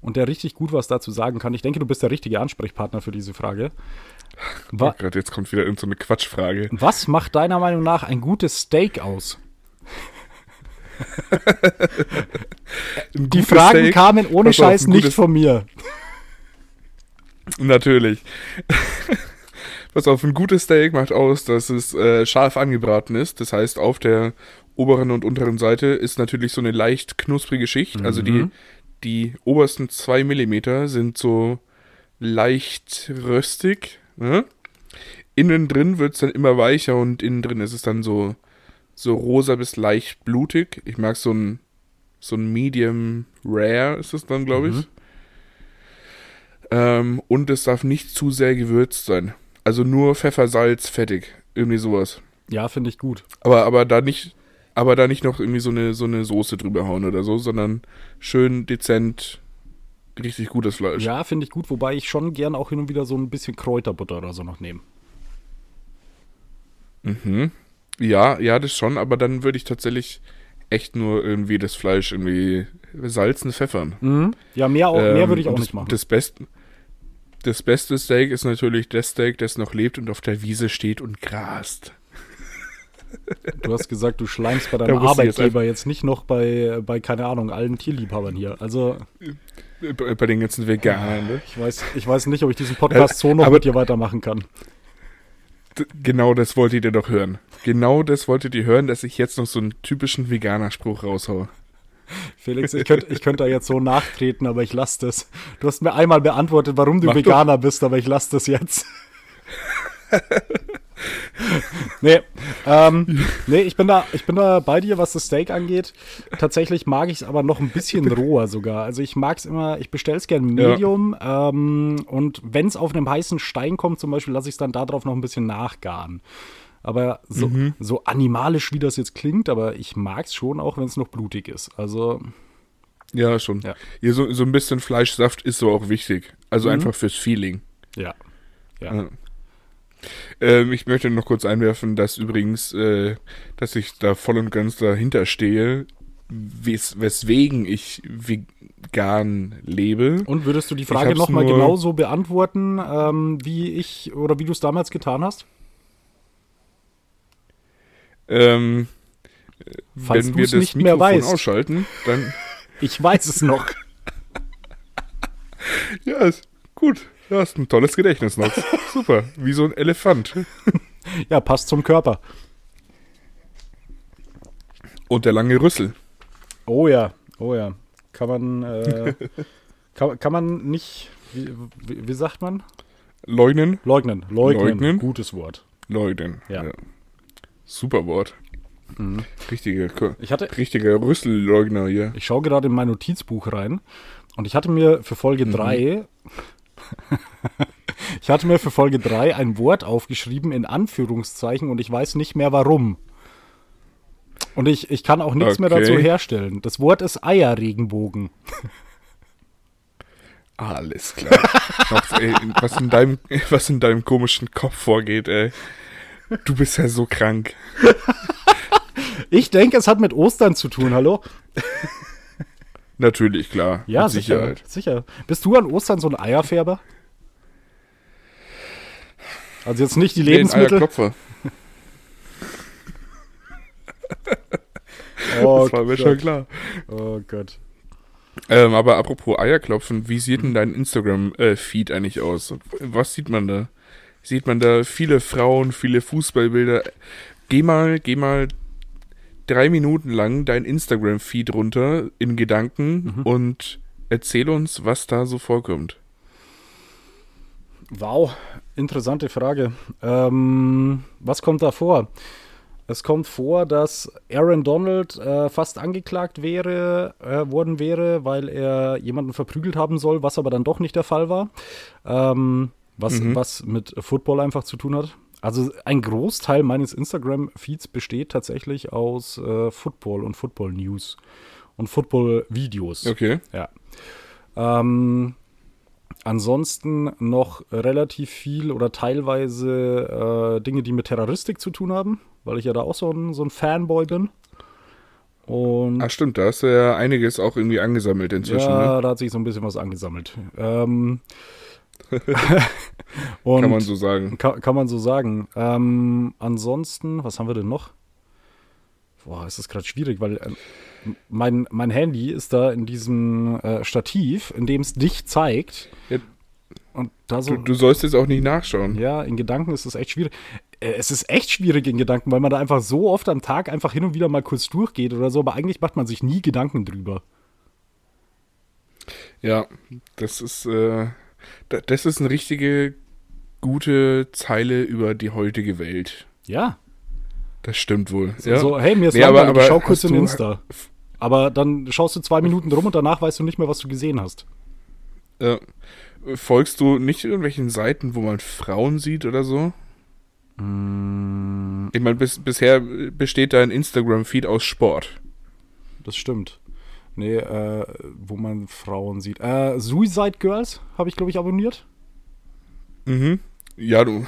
und der richtig gut was dazu sagen kann, ich denke, du bist der richtige Ansprechpartner für diese Frage. Wa oh Gott, jetzt kommt wieder irgendeine so Quatschfrage. Was macht deiner Meinung nach ein gutes Steak aus? Die Fragen Steak, kamen ohne Scheiß nicht von mir. Natürlich. Pass auf, ein gutes Steak macht aus, dass es äh, scharf angebraten ist. Das heißt, auf der oberen und unteren Seite ist natürlich so eine leicht knusprige Schicht. Mhm. Also die, mhm. die obersten zwei Millimeter sind so leicht röstig. Ne? Innen drin wird es dann immer weicher und innen drin ist es dann so, so rosa bis leicht blutig. Ich mag so ein, so ein Medium Rare ist es dann, glaube ich. Mhm. Ähm, und es darf nicht zu sehr gewürzt sein. Also nur Pfeffer, Salz, fettig. Irgendwie sowas. Ja, finde ich gut. Aber, aber da nicht, aber da nicht noch irgendwie so eine, so eine Soße drüber hauen oder so, sondern schön dezent richtig gutes Fleisch. Ja, finde ich gut, wobei ich schon gern auch hin und wieder so ein bisschen Kräuterbutter oder so noch nehme. Mhm. Ja, ja, das schon, aber dann würde ich tatsächlich echt nur irgendwie das Fleisch irgendwie salzen, pfeffern. Mhm. Ja, mehr, ähm, mehr würde ich auch nicht machen. Das Beste, das beste Steak ist natürlich das Steak, das noch lebt und auf der Wiese steht und grast. Du hast gesagt, du schleimst bei deinem Arbeitgeber jetzt, jetzt, nicht noch bei, bei, keine Ahnung, allen Tierliebhabern hier. Also. Bei, den ganzen Veganern, ne? Ich weiß, ich weiß nicht, ob ich diesen Podcast so noch aber, mit dir weitermachen kann. Genau das wolltet ihr doch hören. Genau das wolltet ihr hören, dass ich jetzt noch so einen typischen Veganer-Spruch raushaue. Felix, ich könnte ich könnt da jetzt so nachtreten, aber ich lasse das. Du hast mir einmal beantwortet, warum du Mach Veganer doch. bist, aber ich lasse das jetzt. nee, ähm, nee, ich bin da, ich bin da bei dir, was das Steak angeht. Tatsächlich mag ich es aber noch ein bisschen roher sogar. Also ich mag es immer, ich bestelle es gerne Medium ja. ähm, und wenn es auf einem heißen Stein kommt, zum Beispiel, lasse ich es dann darauf noch ein bisschen nachgaren. Aber so, mhm. so animalisch, wie das jetzt klingt, aber ich mag es schon auch, wenn es noch blutig ist. Also. Ja, schon. Ja. Hier so, so ein bisschen Fleischsaft ist so auch wichtig. Also mhm. einfach fürs Feeling. Ja. Ja. ja. Ähm, ich möchte noch kurz einwerfen, dass übrigens, äh, dass ich da voll und ganz dahinter stehe, wes weswegen ich vegan lebe. Und würdest du die Frage nochmal genauso beantworten, ähm, wie ich oder wie du es damals getan hast? Ähm, Falls wenn wir das nicht Mikrofon mehr weißt. ausschalten, dann. Ich weiß es noch. ja, ist gut. Du hast ein tolles Gedächtnis, Nox. Super. Wie so ein Elefant. ja, passt zum Körper. Und der lange Rüssel. Oh ja, oh ja. Kann man, äh, kann, kann man nicht, wie, wie, wie, sagt man? Leugnen. Leugnen. Leugnen. Leugnen. Gutes Wort. Leugnen. Ja. ja. Super Wort. Mhm. Richtige, ich hatte, richtiger Rüsselleugner hier. Ich schaue gerade in mein Notizbuch rein und ich hatte mir für Folge 3 mhm. ich hatte mir für Folge 3 ein Wort aufgeschrieben in Anführungszeichen und ich weiß nicht mehr warum. Und ich, ich kann auch nichts okay. mehr dazu herstellen. Das Wort ist Eierregenbogen. Alles klar. was, in deinem, was in deinem komischen Kopf vorgeht, ey. Du bist ja so krank. ich denke, es hat mit Ostern zu tun, hallo? Natürlich, klar. Ja, sicher, sicher. Bist du an Ostern so ein Eierfärber? Also jetzt nicht die Lebensmittel. Nee, Eierklopfer. oh, das war mir Gott. schon klar. Oh Gott. Ähm, aber apropos Eierklopfen, wie sieht denn dein Instagram-Feed äh, eigentlich aus? Was sieht man da? Sieht man da viele Frauen, viele Fußballbilder? Geh mal, geh mal drei Minuten lang dein Instagram-Feed runter in Gedanken mhm. und erzähl uns, was da so vorkommt. Wow, interessante Frage. Ähm, was kommt da vor? Es kommt vor, dass Aaron Donald äh, fast angeklagt wäre, äh, worden wäre, weil er jemanden verprügelt haben soll, was aber dann doch nicht der Fall war. Ähm, was, mhm. was mit Football einfach zu tun hat. Also ein Großteil meines Instagram-Feeds besteht tatsächlich aus äh, Football und Football-News und Football-Videos. Okay. Ja. Ähm, ansonsten noch relativ viel oder teilweise äh, Dinge, die mit Terroristik zu tun haben, weil ich ja da auch so ein, so ein Fanboy bin. Und Ach stimmt, da hast du ja einiges auch irgendwie angesammelt inzwischen. Ja, ne? da hat sich so ein bisschen was angesammelt. Ähm, kann man so sagen. Kann, kann man so sagen. Ähm, ansonsten, was haben wir denn noch? Boah, ist das gerade schwierig, weil äh, mein, mein Handy ist da in diesem äh, Stativ, in dem es dich zeigt. Ja, und da so, du, du, sollst jetzt auch nicht nachschauen. Ja, in Gedanken ist es echt schwierig. Äh, es ist echt schwierig in Gedanken, weil man da einfach so oft am Tag einfach hin und wieder mal kurz durchgeht oder so, aber eigentlich macht man sich nie Gedanken drüber. Ja, das ist, äh, das ist eine richtige gute Zeile über die heutige Welt. Ja. Das stimmt wohl. So, ja. so hey, mir ist nee, langweilig, aber, aber schau kurz in Insta. Aber dann schaust du zwei Minuten rum und danach weißt du nicht mehr, was du gesehen hast. Ja. Folgst du nicht irgendwelchen Seiten, wo man Frauen sieht oder so? Mm. Ich meine, bis, bisher besteht dein Instagram-Feed aus Sport. Das stimmt. Nee, äh, wo man Frauen sieht. Äh, Suicide Girls habe ich, glaube ich, abonniert. Mhm. Ja, du,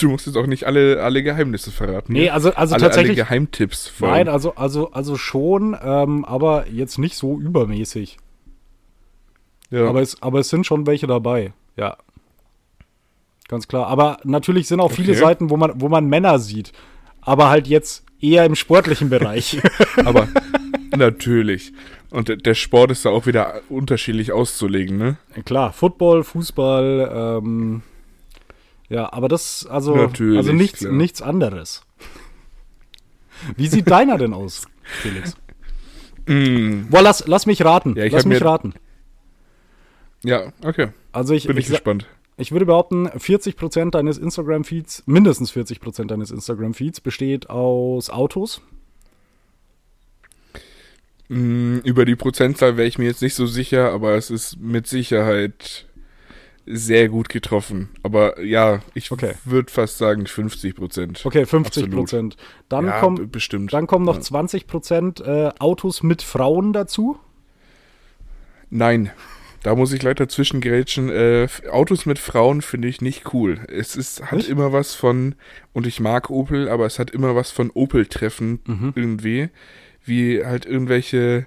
du musst jetzt auch nicht alle, alle Geheimnisse verraten. Nee, also, also alle, tatsächlich. Alle Geheimtipps. Vor nein, also, also, also schon, ähm, aber jetzt nicht so übermäßig. Ja. Aber es, aber es sind schon welche dabei, ja. Ganz klar. Aber natürlich sind auch okay. viele Seiten, wo man, wo man Männer sieht. Aber halt jetzt eher im sportlichen Bereich. aber Natürlich. Und der Sport ist da auch wieder unterschiedlich auszulegen, ne? Klar, Football, Fußball, ähm, ja, aber das, also, Natürlich, also nichts, nichts anderes. Wie sieht deiner denn aus, Felix? Mm. Boah, lass, lass mich raten. Ja, lass mich raten. Ja, okay. Also ich bin ich, ich gespannt. Ich würde behaupten, 40% deines Instagram-Feeds, mindestens 40% deines Instagram-Feeds besteht aus Autos. Mm, über die Prozentzahl wäre ich mir jetzt nicht so sicher, aber es ist mit Sicherheit sehr gut getroffen. Aber ja, ich okay. würde fast sagen 50 Prozent. Okay, 50 Prozent. Dann, ja, kommen, bestimmt. dann kommen noch ja. 20 Prozent äh, Autos mit Frauen dazu. Nein. Da muss ich gleich dazwischen grätschen. Äh, Autos mit Frauen finde ich nicht cool. Es ist, hat nicht? immer was von, und ich mag Opel, aber es hat immer was von Opel-Treffen mhm. irgendwie. Wie halt irgendwelche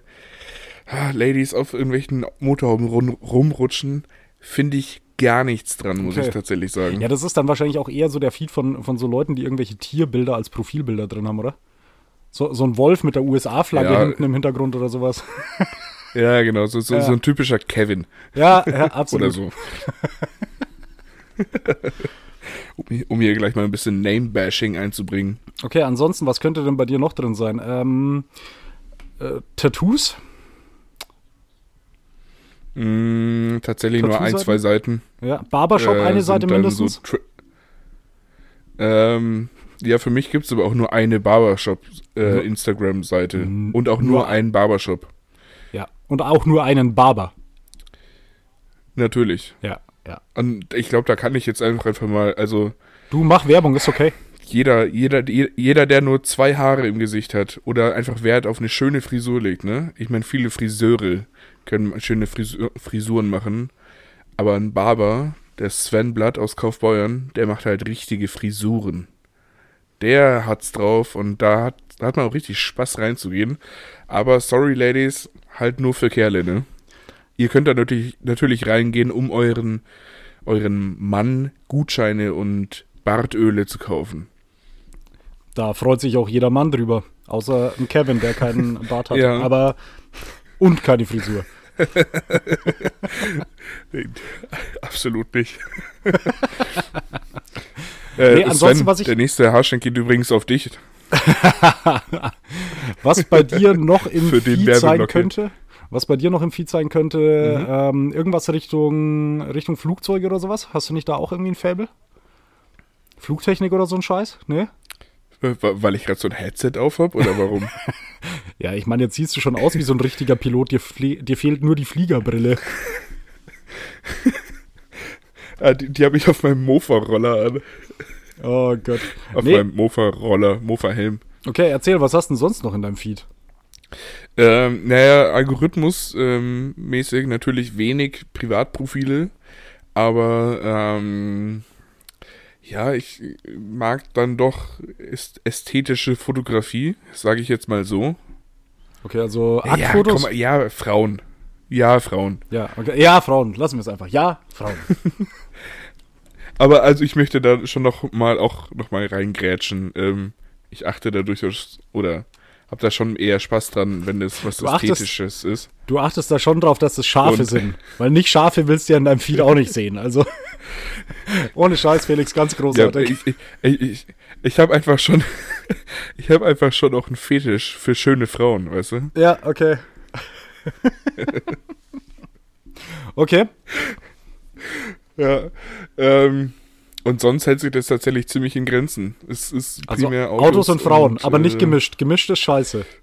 ah, Ladies auf irgendwelchen Motorhauben rum, rumrutschen. Finde ich gar nichts dran, muss okay. ich tatsächlich sagen. Ja, das ist dann wahrscheinlich auch eher so der Feed von, von so Leuten, die irgendwelche Tierbilder als Profilbilder drin haben, oder? So, so ein Wolf mit der USA-Flagge ja. hinten im Hintergrund oder sowas. Ja, genau, so, so, ja. so ein typischer Kevin. Ja, ja absolut. Oder so. um, hier gleich mal ein bisschen Name-Bashing einzubringen. Okay, ansonsten, was könnte denn bei dir noch drin sein? Ähm, äh, Tattoos? Mm, tatsächlich nur ein, zwei Seiten. Ja, Barbershop äh, eine Seite mindestens. So ähm, ja, für mich gibt es aber auch nur eine Barbershop-Instagram-Seite. Äh, und auch nur, nur einen Barbershop. Und auch nur einen Barber. Natürlich. Ja, ja. Und ich glaube, da kann ich jetzt einfach, einfach mal, also. Du mach Werbung, ist okay. Jeder, jeder, jeder, der nur zwei Haare im Gesicht hat oder einfach Wert auf eine schöne Frisur legt, ne? Ich meine, viele Friseure können schöne Frisur, Frisuren machen, aber ein Barber, der Sven Blatt aus Kaufbeuern, der macht halt richtige Frisuren. Der hat's drauf und da hat, da hat man auch richtig Spaß reinzugehen. Aber sorry, Ladies, halt nur für Kerle, ne? Ihr könnt da natürlich, natürlich reingehen, um euren, euren Mann Gutscheine und Bartöle zu kaufen. Da freut sich auch jeder Mann drüber. Außer ein Kevin, der keinen Bart hat. Ja. Aber. Und keine Frisur. absolut nicht. äh, nee, ansonsten, Sven, was ich der nächste Haarschenk geht übrigens auf dich. was bei dir noch im Feed sein könnte, was bei dir noch im Feed sein könnte, mhm. ähm, irgendwas Richtung, Richtung Flugzeuge oder sowas? Hast du nicht da auch irgendwie ein Fable? Flugtechnik oder so ein Scheiß? Nee? Weil ich gerade so ein Headset auf habe oder warum? ja, ich meine, jetzt siehst du schon aus wie so ein richtiger Pilot. Dir, dir fehlt nur die Fliegerbrille. ah, die, die habe ich auf meinem Mofa-Roller an. Oh Gott. Auf nee. meinem Mofa-Roller, Mofa-Helm. Okay, erzähl, was hast du denn sonst noch in deinem Feed? Ähm, naja, Algorithmus-mäßig ähm, natürlich wenig Privatprofile, aber ähm, ja, ich mag dann doch ästhetische Fotografie, sage ich jetzt mal so. Okay, also Aktfotos? Ja, ja, Frauen. Ja, Frauen. Ja, okay. ja, Frauen. Lassen wir es einfach. Ja, Frauen. Aber also ich möchte da schon noch mal auch noch mal reingrätschen. Ähm, ich achte da durchaus oder habe da schon eher Spaß dran, wenn es was du Ästhetisches achtest, ist. Du achtest da schon drauf, dass es Schafe Und, sind. Weil nicht Schafe willst du ja in deinem Feed auch nicht sehen. Also ohne Scheiß, Felix, ganz großartig. Ja, ich ich, ich, ich habe einfach schon, ich habe einfach schon auch einen Fetisch für schöne Frauen, weißt du? Ja, okay. okay. Ja. Ähm, und sonst hält sich das tatsächlich ziemlich in Grenzen. Es ist also primär Autos, Autos und Frauen, und, aber nicht äh, gemischt. Gemischt ist scheiße.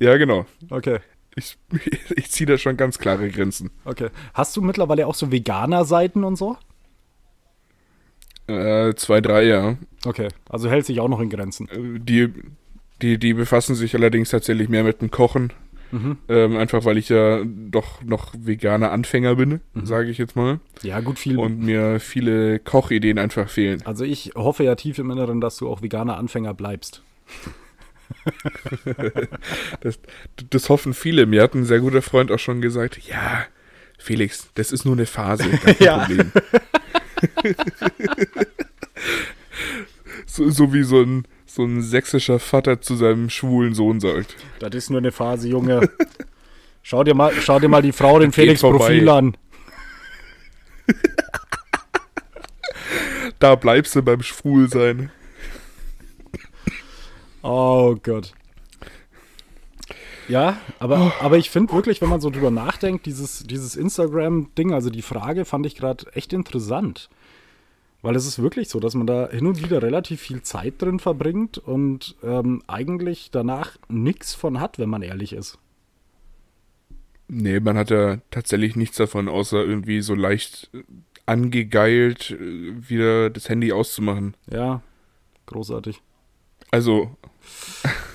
Ja, genau. Okay. Ich, ich ziehe da schon ganz klare Grenzen. Okay. Hast du mittlerweile auch so Veganer-Seiten und so? Äh, zwei, drei, ja. Okay, also hält sich auch noch in Grenzen. Äh, die, die, die befassen sich allerdings tatsächlich mehr mit dem Kochen Mhm. Ähm, einfach weil ich ja doch noch veganer Anfänger bin, mhm. sage ich jetzt mal. Ja, gut, viel. Und mir viele Kochideen einfach fehlen. Also ich hoffe ja tief im Inneren, dass du auch veganer Anfänger bleibst. das, das, hoffen viele. Mir hat ein sehr guter Freund auch schon gesagt, ja, Felix, das ist nur eine Phase, kein ja. Problem. so, so, wie so ein, so ein sächsischer Vater zu seinem schwulen Sohn sagt. Das ist nur eine Phase, Junge. Schau dir mal, schau dir mal die Frau den Felix Profil an. da bleibst du beim Schwulsein. Oh Gott. Ja, aber, aber ich finde wirklich, wenn man so drüber nachdenkt, dieses, dieses Instagram-Ding, also die Frage fand ich gerade echt interessant. Weil es ist wirklich so, dass man da hin und wieder relativ viel Zeit drin verbringt und ähm, eigentlich danach nichts von hat, wenn man ehrlich ist. Nee, man hat ja tatsächlich nichts davon, außer irgendwie so leicht angegeilt, äh, wieder das Handy auszumachen. Ja, großartig. Also.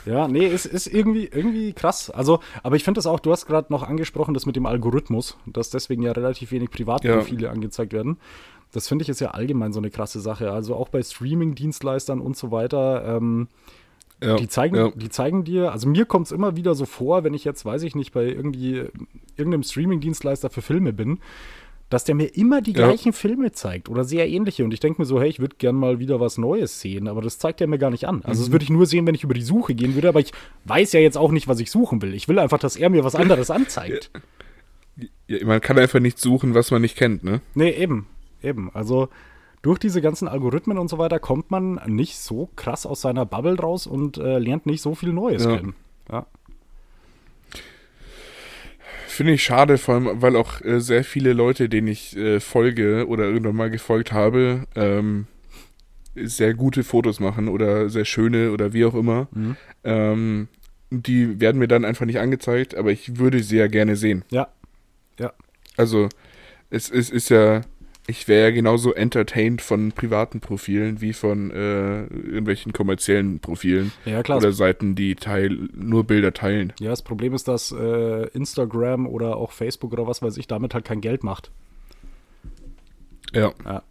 Ja, nee, es ist, ist irgendwie, irgendwie krass. Also, aber ich finde das auch, du hast gerade noch angesprochen, das mit dem Algorithmus, dass deswegen ja relativ wenig Privatprofile ja. angezeigt werden. Das finde ich ist ja allgemein so eine krasse Sache. Also auch bei Streaming-Dienstleistern und so weiter. Ähm, ja, die, zeigen, ja. die zeigen dir, also mir kommt es immer wieder so vor, wenn ich jetzt, weiß ich nicht, bei irgendwie irgendeinem Streaming-Dienstleister für Filme bin, dass der mir immer die gleichen ja. Filme zeigt oder sehr ähnliche. Und ich denke mir so, hey, ich würde gern mal wieder was Neues sehen, aber das zeigt er mir gar nicht an. Also, mhm. das würde ich nur sehen, wenn ich über die Suche gehen würde, aber ich weiß ja jetzt auch nicht, was ich suchen will. Ich will einfach, dass er mir was anderes anzeigt. Man kann einfach nicht suchen, was man nicht kennt, ne? Nee, eben. Eben. Also, durch diese ganzen Algorithmen und so weiter kommt man nicht so krass aus seiner Bubble raus und äh, lernt nicht so viel Neues ja. kennen. Ja. Finde ich schade, vor allem, weil auch äh, sehr viele Leute, denen ich äh, folge oder irgendwann mal gefolgt habe, ähm, sehr gute Fotos machen oder sehr schöne oder wie auch immer. Mhm. Ähm, die werden mir dann einfach nicht angezeigt, aber ich würde sie ja gerne sehen. Ja. Ja. Also, es, es ist ja ich wäre ja genauso entertained von privaten Profilen wie von äh, irgendwelchen kommerziellen Profilen. Ja, klar. Oder Seiten, die teil, nur Bilder teilen. Ja, das Problem ist, dass äh, Instagram oder auch Facebook oder was weiß ich damit halt kein Geld macht. Ja. ja.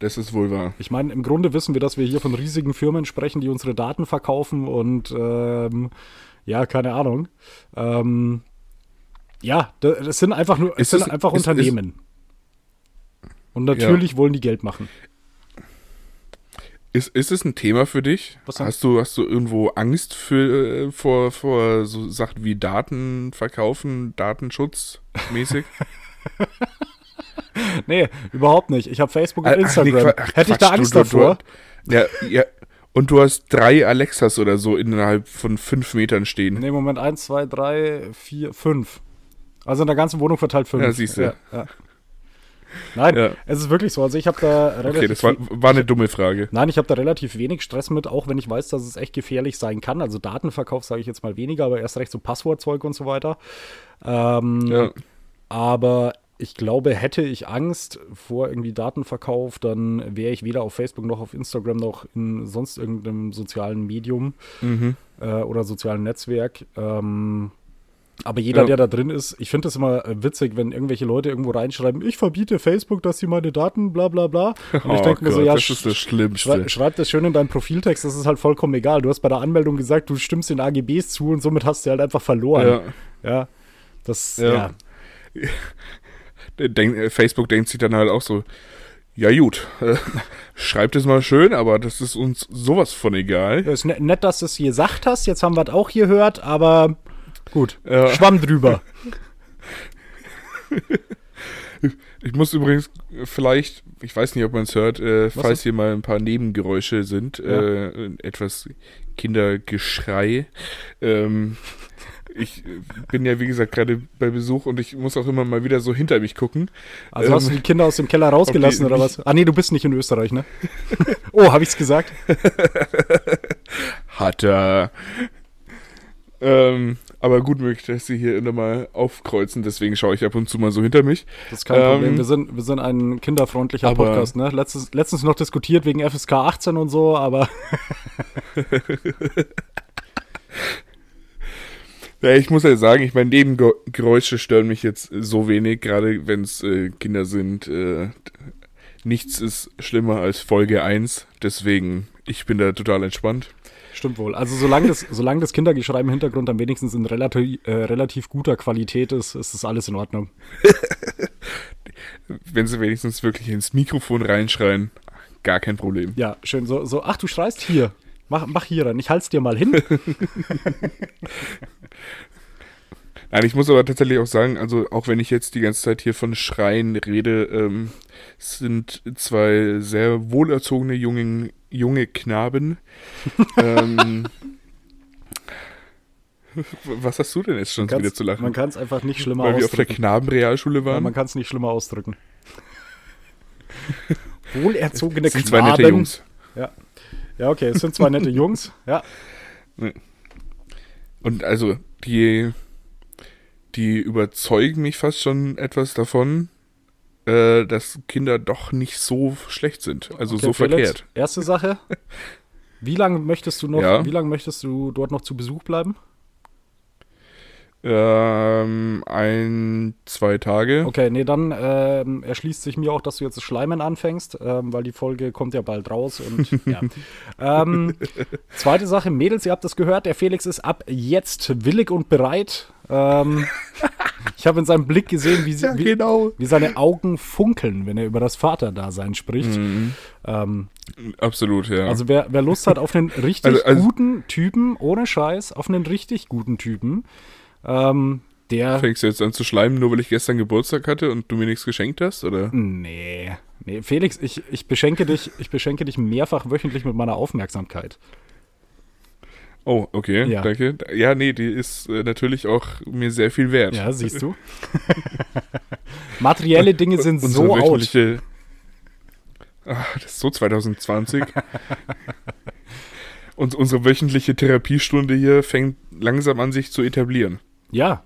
Das ist wohl wahr. Ich meine, im Grunde wissen wir, dass wir hier von riesigen Firmen sprechen, die unsere Daten verkaufen und ähm, ja, keine Ahnung. Ähm, ja, das sind einfach nur, es sind einfach ist, Unternehmen. Ist, und natürlich ja. wollen die Geld machen. Ist, ist es ein Thema für dich? hast du, hast du irgendwo Angst für, äh, vor, vor so Sachen wie Daten verkaufen, Datenschutz mäßig? nee, überhaupt nicht. Ich habe Facebook und Instagram. Nee, Ach, Hätte ich da Angst du, davor? Du, ja, ja. Und du hast drei Alexas oder so innerhalb von fünf Metern stehen. Nee, Moment, eins, zwei, drei, vier, fünf. Also in der ganzen Wohnung verteilt fünf. Ja, siehst du. Ja, ja. Nein, ja. es ist wirklich so. Also ich habe da relativ Okay, das war, war eine dumme Frage. Nein, ich habe da relativ wenig Stress mit, auch wenn ich weiß, dass es echt gefährlich sein kann. Also Datenverkauf sage ich jetzt mal weniger, aber erst recht so Passwortzeug und so weiter. Ähm, ja. Aber ich glaube, hätte ich Angst vor irgendwie Datenverkauf, dann wäre ich weder auf Facebook noch auf Instagram noch in sonst irgendeinem sozialen Medium mhm. äh, oder sozialen Netzwerk. Ähm, aber jeder, ja. der da drin ist, ich finde das immer äh, witzig, wenn irgendwelche Leute irgendwo reinschreiben, ich verbiete Facebook, dass sie meine Daten, bla bla bla. Und oh ich denke mir so, ja, das ist das Schlimmste. Schrei, schreib das schön in deinen Profiltext, das ist halt vollkommen egal. Du hast bei der Anmeldung gesagt, du stimmst den AGBs zu und somit hast du halt einfach verloren. Ja. ja das, ja. ja. Denk, Facebook denkt sich dann halt auch so, ja gut, äh, schreibt es mal schön, aber das ist uns sowas von egal. Ja, ist ne-, nett, dass du es gesagt hast, jetzt haben wir es auch hier gehört, aber Gut. Ja. Schwamm drüber. Ich muss übrigens vielleicht, ich weiß nicht, ob man es hört, äh, falls hier mal ein paar Nebengeräusche sind, ja. äh, etwas Kindergeschrei. Ähm, ich bin ja, wie gesagt, gerade bei Besuch und ich muss auch immer mal wieder so hinter mich gucken. Also ähm, hast du die Kinder aus dem Keller rausgelassen oder was? Ah nee, du bist nicht in Österreich, ne? oh, habe ich's gesagt? Hat er. Ähm, aber gut möglich, dass sie hier immer mal aufkreuzen, deswegen schaue ich ab und zu mal so hinter mich. Das ist kein ähm, Problem. Wir sind, wir sind ein kinderfreundlicher Podcast, ne? Letztens, letztens noch diskutiert wegen FSK 18 und so, aber. ja, ich muss ja sagen, ich meine, Nebengeräusche stören mich jetzt so wenig, gerade wenn es äh, Kinder sind. Äh, nichts ist schlimmer als Folge 1, deswegen, ich bin da total entspannt. Stimmt wohl. Also solange das, solange das Kindergeschrei im Hintergrund dann wenigstens in relativ, äh, relativ guter Qualität ist, ist das alles in Ordnung. Wenn sie wenigstens wirklich ins Mikrofon reinschreien, gar kein Problem. Ja, schön. So, so ach, du schreist hier. Mach, mach hier rein, ich halt's dir mal hin. Nein, ich muss aber tatsächlich auch sagen, also auch wenn ich jetzt die ganze Zeit hier von Schreien rede, ähm, sind zwei sehr wohlerzogene jungen, junge Knaben. ähm, was hast du denn jetzt schon wieder zu lachen? Man kann es einfach nicht schlimmer Weil ausdrücken. Weil wir auf der Knabenrealschule waren? Ja, man kann es nicht schlimmer ausdrücken. Wohlerzogene das sind Knaben. Zwei nette Jungs. Ja. ja, okay, es sind zwei nette Jungs. Ja. Und also, die die überzeugen mich fast schon etwas davon, äh, dass Kinder doch nicht so schlecht sind, also okay, so Felix, verkehrt. Erste Sache. Wie lange möchtest du noch, ja. wie lange möchtest du dort noch zu Besuch bleiben? Ähm, ein, zwei Tage. Okay, nee, dann ähm, erschließt sich mir auch, dass du jetzt das Schleimen anfängst, ähm, weil die Folge kommt ja bald raus und ja. ähm, zweite Sache, Mädels, ihr habt das gehört, der Felix ist ab jetzt willig und bereit. Ähm, ich habe in seinem Blick gesehen, wie, sie, ja, genau. wie, wie, seine Augen funkeln, wenn er über das Vaterdasein spricht. Mhm. Ähm, Absolut, ja. Also wer, wer Lust hat auf einen richtig also, also, guten Typen, ohne Scheiß, auf einen richtig guten Typen, ähm, der. Fängst du jetzt an zu schleimen, nur weil ich gestern Geburtstag hatte und du mir nichts geschenkt hast, oder? Nee. Nee, Felix, ich, ich, beschenke dich, ich beschenke dich mehrfach wöchentlich mit meiner Aufmerksamkeit. Oh, okay, ja. danke. Ja, nee, die ist äh, natürlich auch mir sehr viel wert. Ja, siehst du. Materielle Dinge sind so out. Ach, das ist so 2020. Und unsere wöchentliche Therapiestunde hier fängt langsam an, sich zu etablieren. Ja,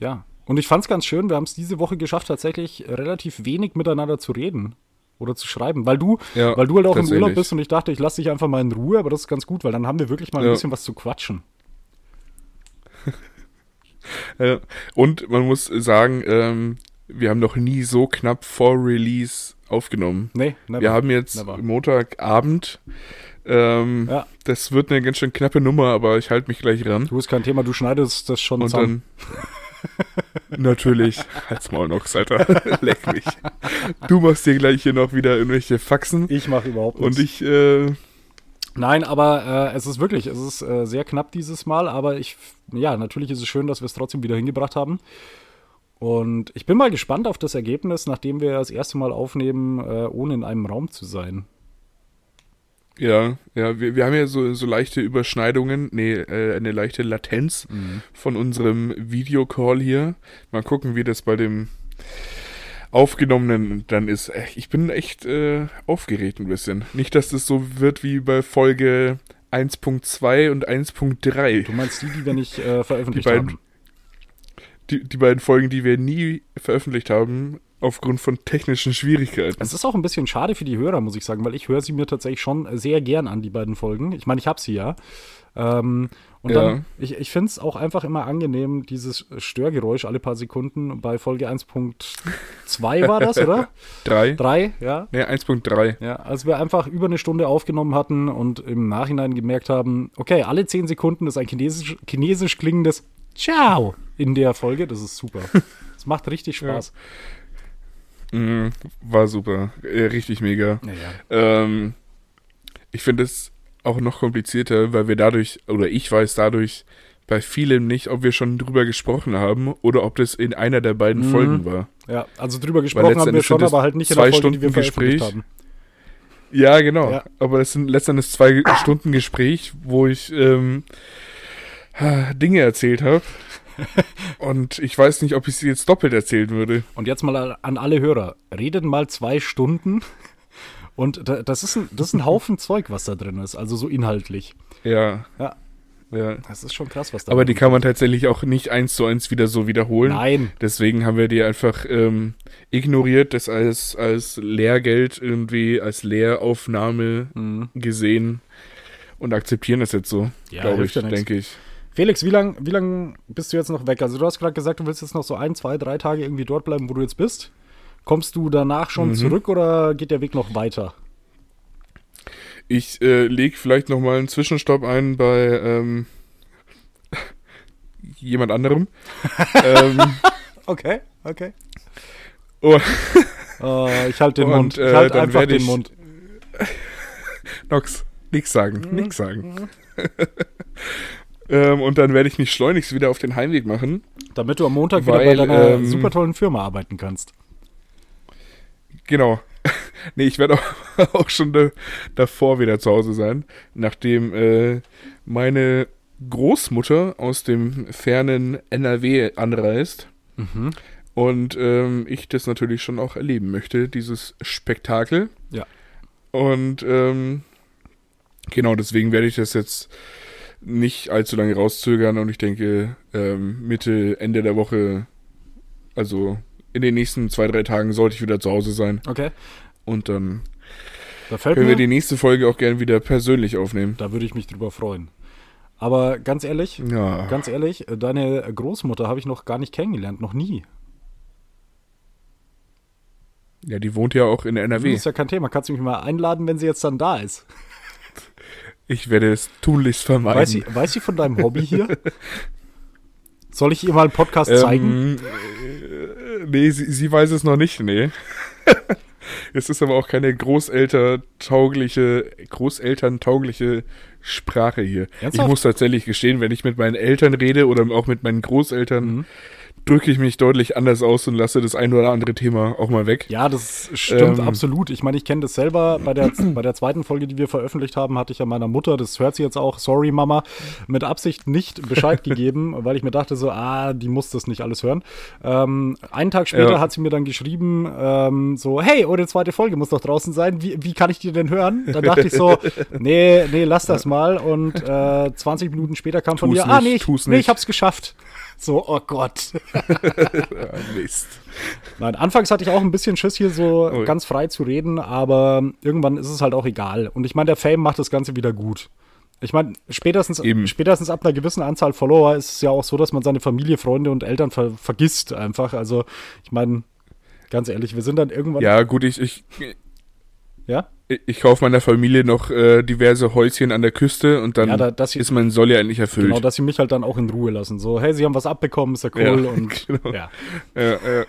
ja. Und ich fand es ganz schön, wir haben es diese Woche geschafft, tatsächlich relativ wenig miteinander zu reden oder zu schreiben, weil du, ja, weil du halt auch im Urlaub bist und ich dachte, ich lasse dich einfach mal in Ruhe, aber das ist ganz gut, weil dann haben wir wirklich mal ein ja. bisschen was zu quatschen. ja. Und man muss sagen, ähm, wir haben noch nie so knapp vor Release aufgenommen. Nee, never. Wir haben jetzt never. Montagabend. Ähm, ja. Das wird eine ganz schön knappe Nummer, aber ich halte mich gleich ran. Du hast kein Thema, du schneidest das schon und zusammen. Dann, natürlich. Halt's Maul noch, Alter. Leck mich. Du machst dir gleich hier noch wieder irgendwelche Faxen. Ich mache überhaupt nichts. Und ich, äh, Nein, aber äh, es ist wirklich, es ist äh, sehr knapp dieses Mal, aber ich, ja, natürlich ist es schön, dass wir es trotzdem wieder hingebracht haben. Und ich bin mal gespannt auf das Ergebnis, nachdem wir das erste Mal aufnehmen, äh, ohne in einem Raum zu sein. Ja, ja, wir, wir haben ja so, so leichte Überschneidungen, nee, äh, eine leichte Latenz mhm. von unserem Videocall hier. Mal gucken, wie das bei dem aufgenommenen dann ist. Äh, ich bin echt äh, aufgeregt ein bisschen. Nicht, dass das so wird wie bei Folge 1.2 und 1.3. Du meinst die, die wir nicht äh, veröffentlicht die beiden, haben? Die, die beiden Folgen, die wir nie veröffentlicht haben, aufgrund von technischen Schwierigkeiten. Es ist auch ein bisschen schade für die Hörer, muss ich sagen, weil ich höre sie mir tatsächlich schon sehr gern an, die beiden Folgen. Ich meine, ich habe sie ja. Ähm, und ja. dann, ich, ich finde es auch einfach immer angenehm, dieses Störgeräusch alle paar Sekunden. Bei Folge 1.2 war das, oder? Drei. Drei, ja. Ne, 1.3. Ja, als wir einfach über eine Stunde aufgenommen hatten und im Nachhinein gemerkt haben, okay, alle zehn Sekunden ist ein chinesisch, chinesisch klingendes Ciao in der Folge. Das ist super. Es macht richtig Spaß. Ja. Mhm, war super. richtig mega. Ja, ja. Ähm, ich finde es auch noch komplizierter, weil wir dadurch, oder ich weiß dadurch bei vielen nicht, ob wir schon drüber gesprochen haben oder ob das in einer der beiden mhm. Folgen war. Ja, also drüber gesprochen haben wir schon, aber halt nicht in der Folge, Stunden die wir Gespräch. haben. Ja, genau. Ja. Aber das sind letztendlich zwei Stunden Gespräch, wo ich ähm, Dinge erzählt habe, und ich weiß nicht, ob ich sie jetzt doppelt erzählen würde. Und jetzt mal an alle Hörer. Redet mal zwei Stunden. Und das ist ein, das ist ein Haufen Zeug, was da drin ist. Also so inhaltlich. Ja. Ja. Ja. Das ist schon krass, was da Aber die kann man tatsächlich auch nicht eins zu eins wieder so wiederholen. Nein. Deswegen haben wir die einfach ähm, ignoriert, das als, als Lehrgeld irgendwie, als Lehraufnahme mhm. gesehen und akzeptieren das jetzt so, ja, glaube ich, ja denke ich. Felix, wie lange wie lang bist du jetzt noch weg? Also du hast gerade gesagt, du willst jetzt noch so ein, zwei, drei Tage irgendwie dort bleiben, wo du jetzt bist. Kommst du danach schon mhm. zurück oder geht der Weg noch weiter? Ich äh, lege vielleicht noch mal einen Zwischenstopp ein bei ähm, jemand anderem. ähm, okay, okay. Oh. oh ich halte den Und, Mund. Ich äh, halte einfach den Mund. Nox, nix sagen, mhm. nix sagen. Ähm, und dann werde ich mich schleunigst wieder auf den Heimweg machen. Damit du am Montag weil, wieder bei deiner ähm, super tollen Firma arbeiten kannst. Genau. nee, ich werde auch, auch schon da, davor wieder zu Hause sein, nachdem äh, meine Großmutter aus dem fernen NRW anreist. Mhm. Und ähm, ich das natürlich schon auch erleben möchte, dieses Spektakel. Ja. Und ähm, genau deswegen werde ich das jetzt nicht allzu lange rauszögern und ich denke, ähm, Mitte, Ende der Woche, also in den nächsten zwei, drei Tagen sollte ich wieder zu Hause sein. Okay. Und dann da können mir, wir die nächste Folge auch gerne wieder persönlich aufnehmen. Da würde ich mich drüber freuen. Aber ganz ehrlich, ja. ganz ehrlich, deine Großmutter habe ich noch gar nicht kennengelernt, noch nie. Ja, die wohnt ja auch in NRW. Das ist ja kein Thema. Kannst du mich mal einladen, wenn sie jetzt dann da ist? Ich werde es tunlichst vermeiden. Weiß sie, weiß sie von deinem Hobby hier? Soll ich ihr mal einen Podcast ähm, zeigen? Äh, nee, sie, sie weiß es noch nicht, nee. es ist aber auch keine großeltertaugliche, großelterntaugliche Sprache hier. Ernsthaft? Ich muss tatsächlich gestehen, wenn ich mit meinen Eltern rede oder auch mit meinen Großeltern, mhm drücke ich mich deutlich anders aus und lasse das ein oder andere Thema auch mal weg. Ja, das stimmt ähm, absolut. Ich meine, ich kenne das selber. Bei der, bei der zweiten Folge, die wir veröffentlicht haben, hatte ich ja meiner Mutter, das hört sie jetzt auch, sorry Mama, mit Absicht nicht Bescheid gegeben, weil ich mir dachte so, ah, die muss das nicht alles hören. Ähm, einen Tag später ja. hat sie mir dann geschrieben, ähm, so, hey, eure zweite Folge muss doch draußen sein. Wie, wie kann ich die denn hören? Da dachte ich so, nee, nee, lass das mal. Und äh, 20 Minuten später kam von mir, ah, nee, ich, nee, ich hab's geschafft. So, oh Gott. Mist. Nein, anfangs hatte ich auch ein bisschen Schiss, hier so oh. ganz frei zu reden, aber irgendwann ist es halt auch egal. Und ich meine, der Fame macht das Ganze wieder gut. Ich meine, spätestens, spätestens ab einer gewissen Anzahl Follower ist es ja auch so, dass man seine Familie, Freunde und Eltern ver vergisst einfach. Also, ich meine, ganz ehrlich, wir sind dann irgendwann. Ja, gut, ich, ich, ja? Ich kaufe meiner Familie noch äh, diverse Häuschen an der Küste und dann ja, da, sie, ist mein Soll ja endlich erfüllt. Genau, dass sie mich halt dann auch in Ruhe lassen. So, hey, sie haben was abbekommen, ist ja cool. Ja, und genau. ja. ja,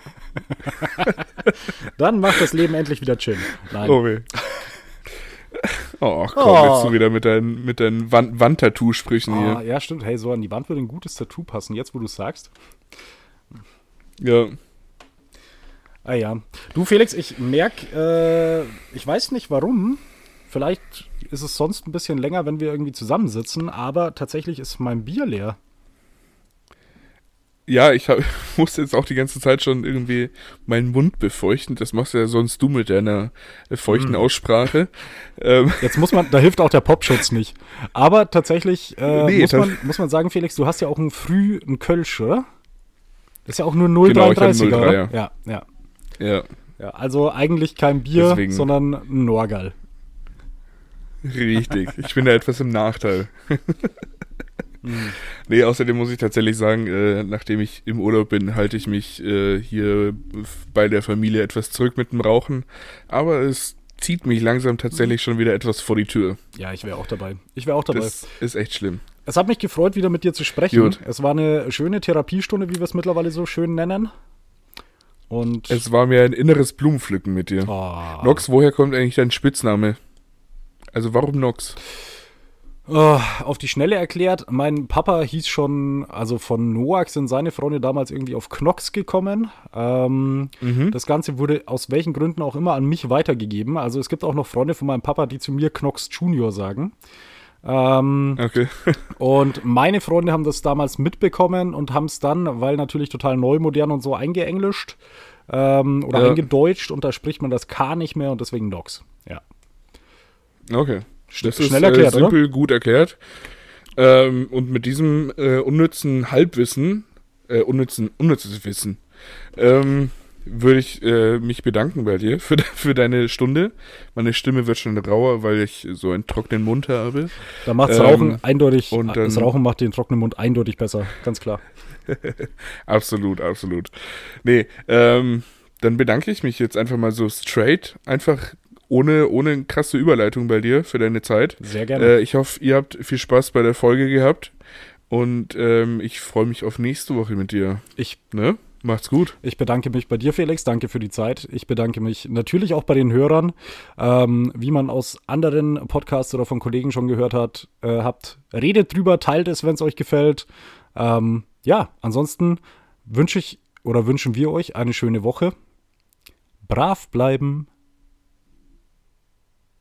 dann macht das Leben endlich wieder chill. Nein. Oh, weh. Oh, komm, oh. jetzt du wieder mit deinen, mit deinen Wand Wandtattoo-Sprüchen oh, hier. Ja, stimmt. Hey, so an die Wand würde ein gutes Tattoo passen, jetzt wo du es sagst. Ja. Ah ja. Du, Felix, ich merke, äh, ich weiß nicht warum. Vielleicht ist es sonst ein bisschen länger, wenn wir irgendwie zusammensitzen, aber tatsächlich ist mein Bier leer. Ja, ich hab, musste jetzt auch die ganze Zeit schon irgendwie meinen Mund befeuchten. Das machst ja sonst du mit deiner äh, feuchten hm. Aussprache. Ähm. Jetzt muss man, da hilft auch der Popschutz nicht. Aber tatsächlich äh, nee, muss, man, muss man sagen, Felix, du hast ja auch ein früh ein Kölsch, oder? Das ist ja auch nur 0,33er, genau, 03, ja. ja, ja. Ja. ja also eigentlich kein Bier, Deswegen. sondern ein Norgal. Richtig. Ich bin da etwas im Nachteil. Nee, außerdem muss ich tatsächlich sagen, äh, nachdem ich im Urlaub bin, halte ich mich äh, hier bei der Familie etwas zurück mit dem Rauchen. Aber es zieht mich langsam tatsächlich schon wieder etwas vor die Tür. Ja, ich wäre auch dabei. Ich wäre auch dabei. Das ist echt schlimm. Es hat mich gefreut, wieder mit dir zu sprechen. Gut. Es war eine schöne Therapiestunde, wie wir es mittlerweile so schön nennen. Und es war mir ein inneres Blumenpflücken mit dir. Oh. Nox, woher kommt eigentlich dein Spitzname? Also warum Nox? Oh, auf die Schnelle erklärt, mein Papa hieß schon, also von Noax sind seine Freunde damals irgendwie auf Knox gekommen. Ähm, mhm. Das Ganze wurde aus welchen Gründen auch immer an mich weitergegeben. Also es gibt auch noch Freunde von meinem Papa, die zu mir Knox Junior sagen. Ähm, okay. und meine Freunde haben das damals mitbekommen und haben es dann, weil natürlich total neu, modern und so eingeenglischt ähm, oder ja. eingedeutscht und da spricht man das K nicht mehr und deswegen Docs. Ja. Okay. Das ist schnell erklärt, äh, simpel, oder? gut erklärt. Ähm, und mit diesem äh, unnützen Halbwissen, äh, unnützen, unnützes Wissen, ähm, würde ich äh, mich bedanken bei dir für, für deine Stunde. Meine Stimme wird schon rauer, weil ich so einen trockenen Mund habe. Da macht das Rauchen ähm, eindeutig, und dann, das Rauchen macht den trockenen Mund eindeutig besser, ganz klar. absolut, absolut. Nee, ähm, dann bedanke ich mich jetzt einfach mal so straight, einfach ohne, ohne krasse Überleitung bei dir für deine Zeit. Sehr gerne. Äh, ich hoffe, ihr habt viel Spaß bei der Folge gehabt und ähm, ich freue mich auf nächste Woche mit dir. Ich ne? Macht's gut. Ich bedanke mich bei dir, Felix. Danke für die Zeit. Ich bedanke mich natürlich auch bei den Hörern. Ähm, wie man aus anderen Podcasts oder von Kollegen schon gehört hat, äh, habt, redet drüber, teilt es, wenn es euch gefällt. Ähm, ja, ansonsten wünsche ich oder wünschen wir euch eine schöne Woche. Brav bleiben,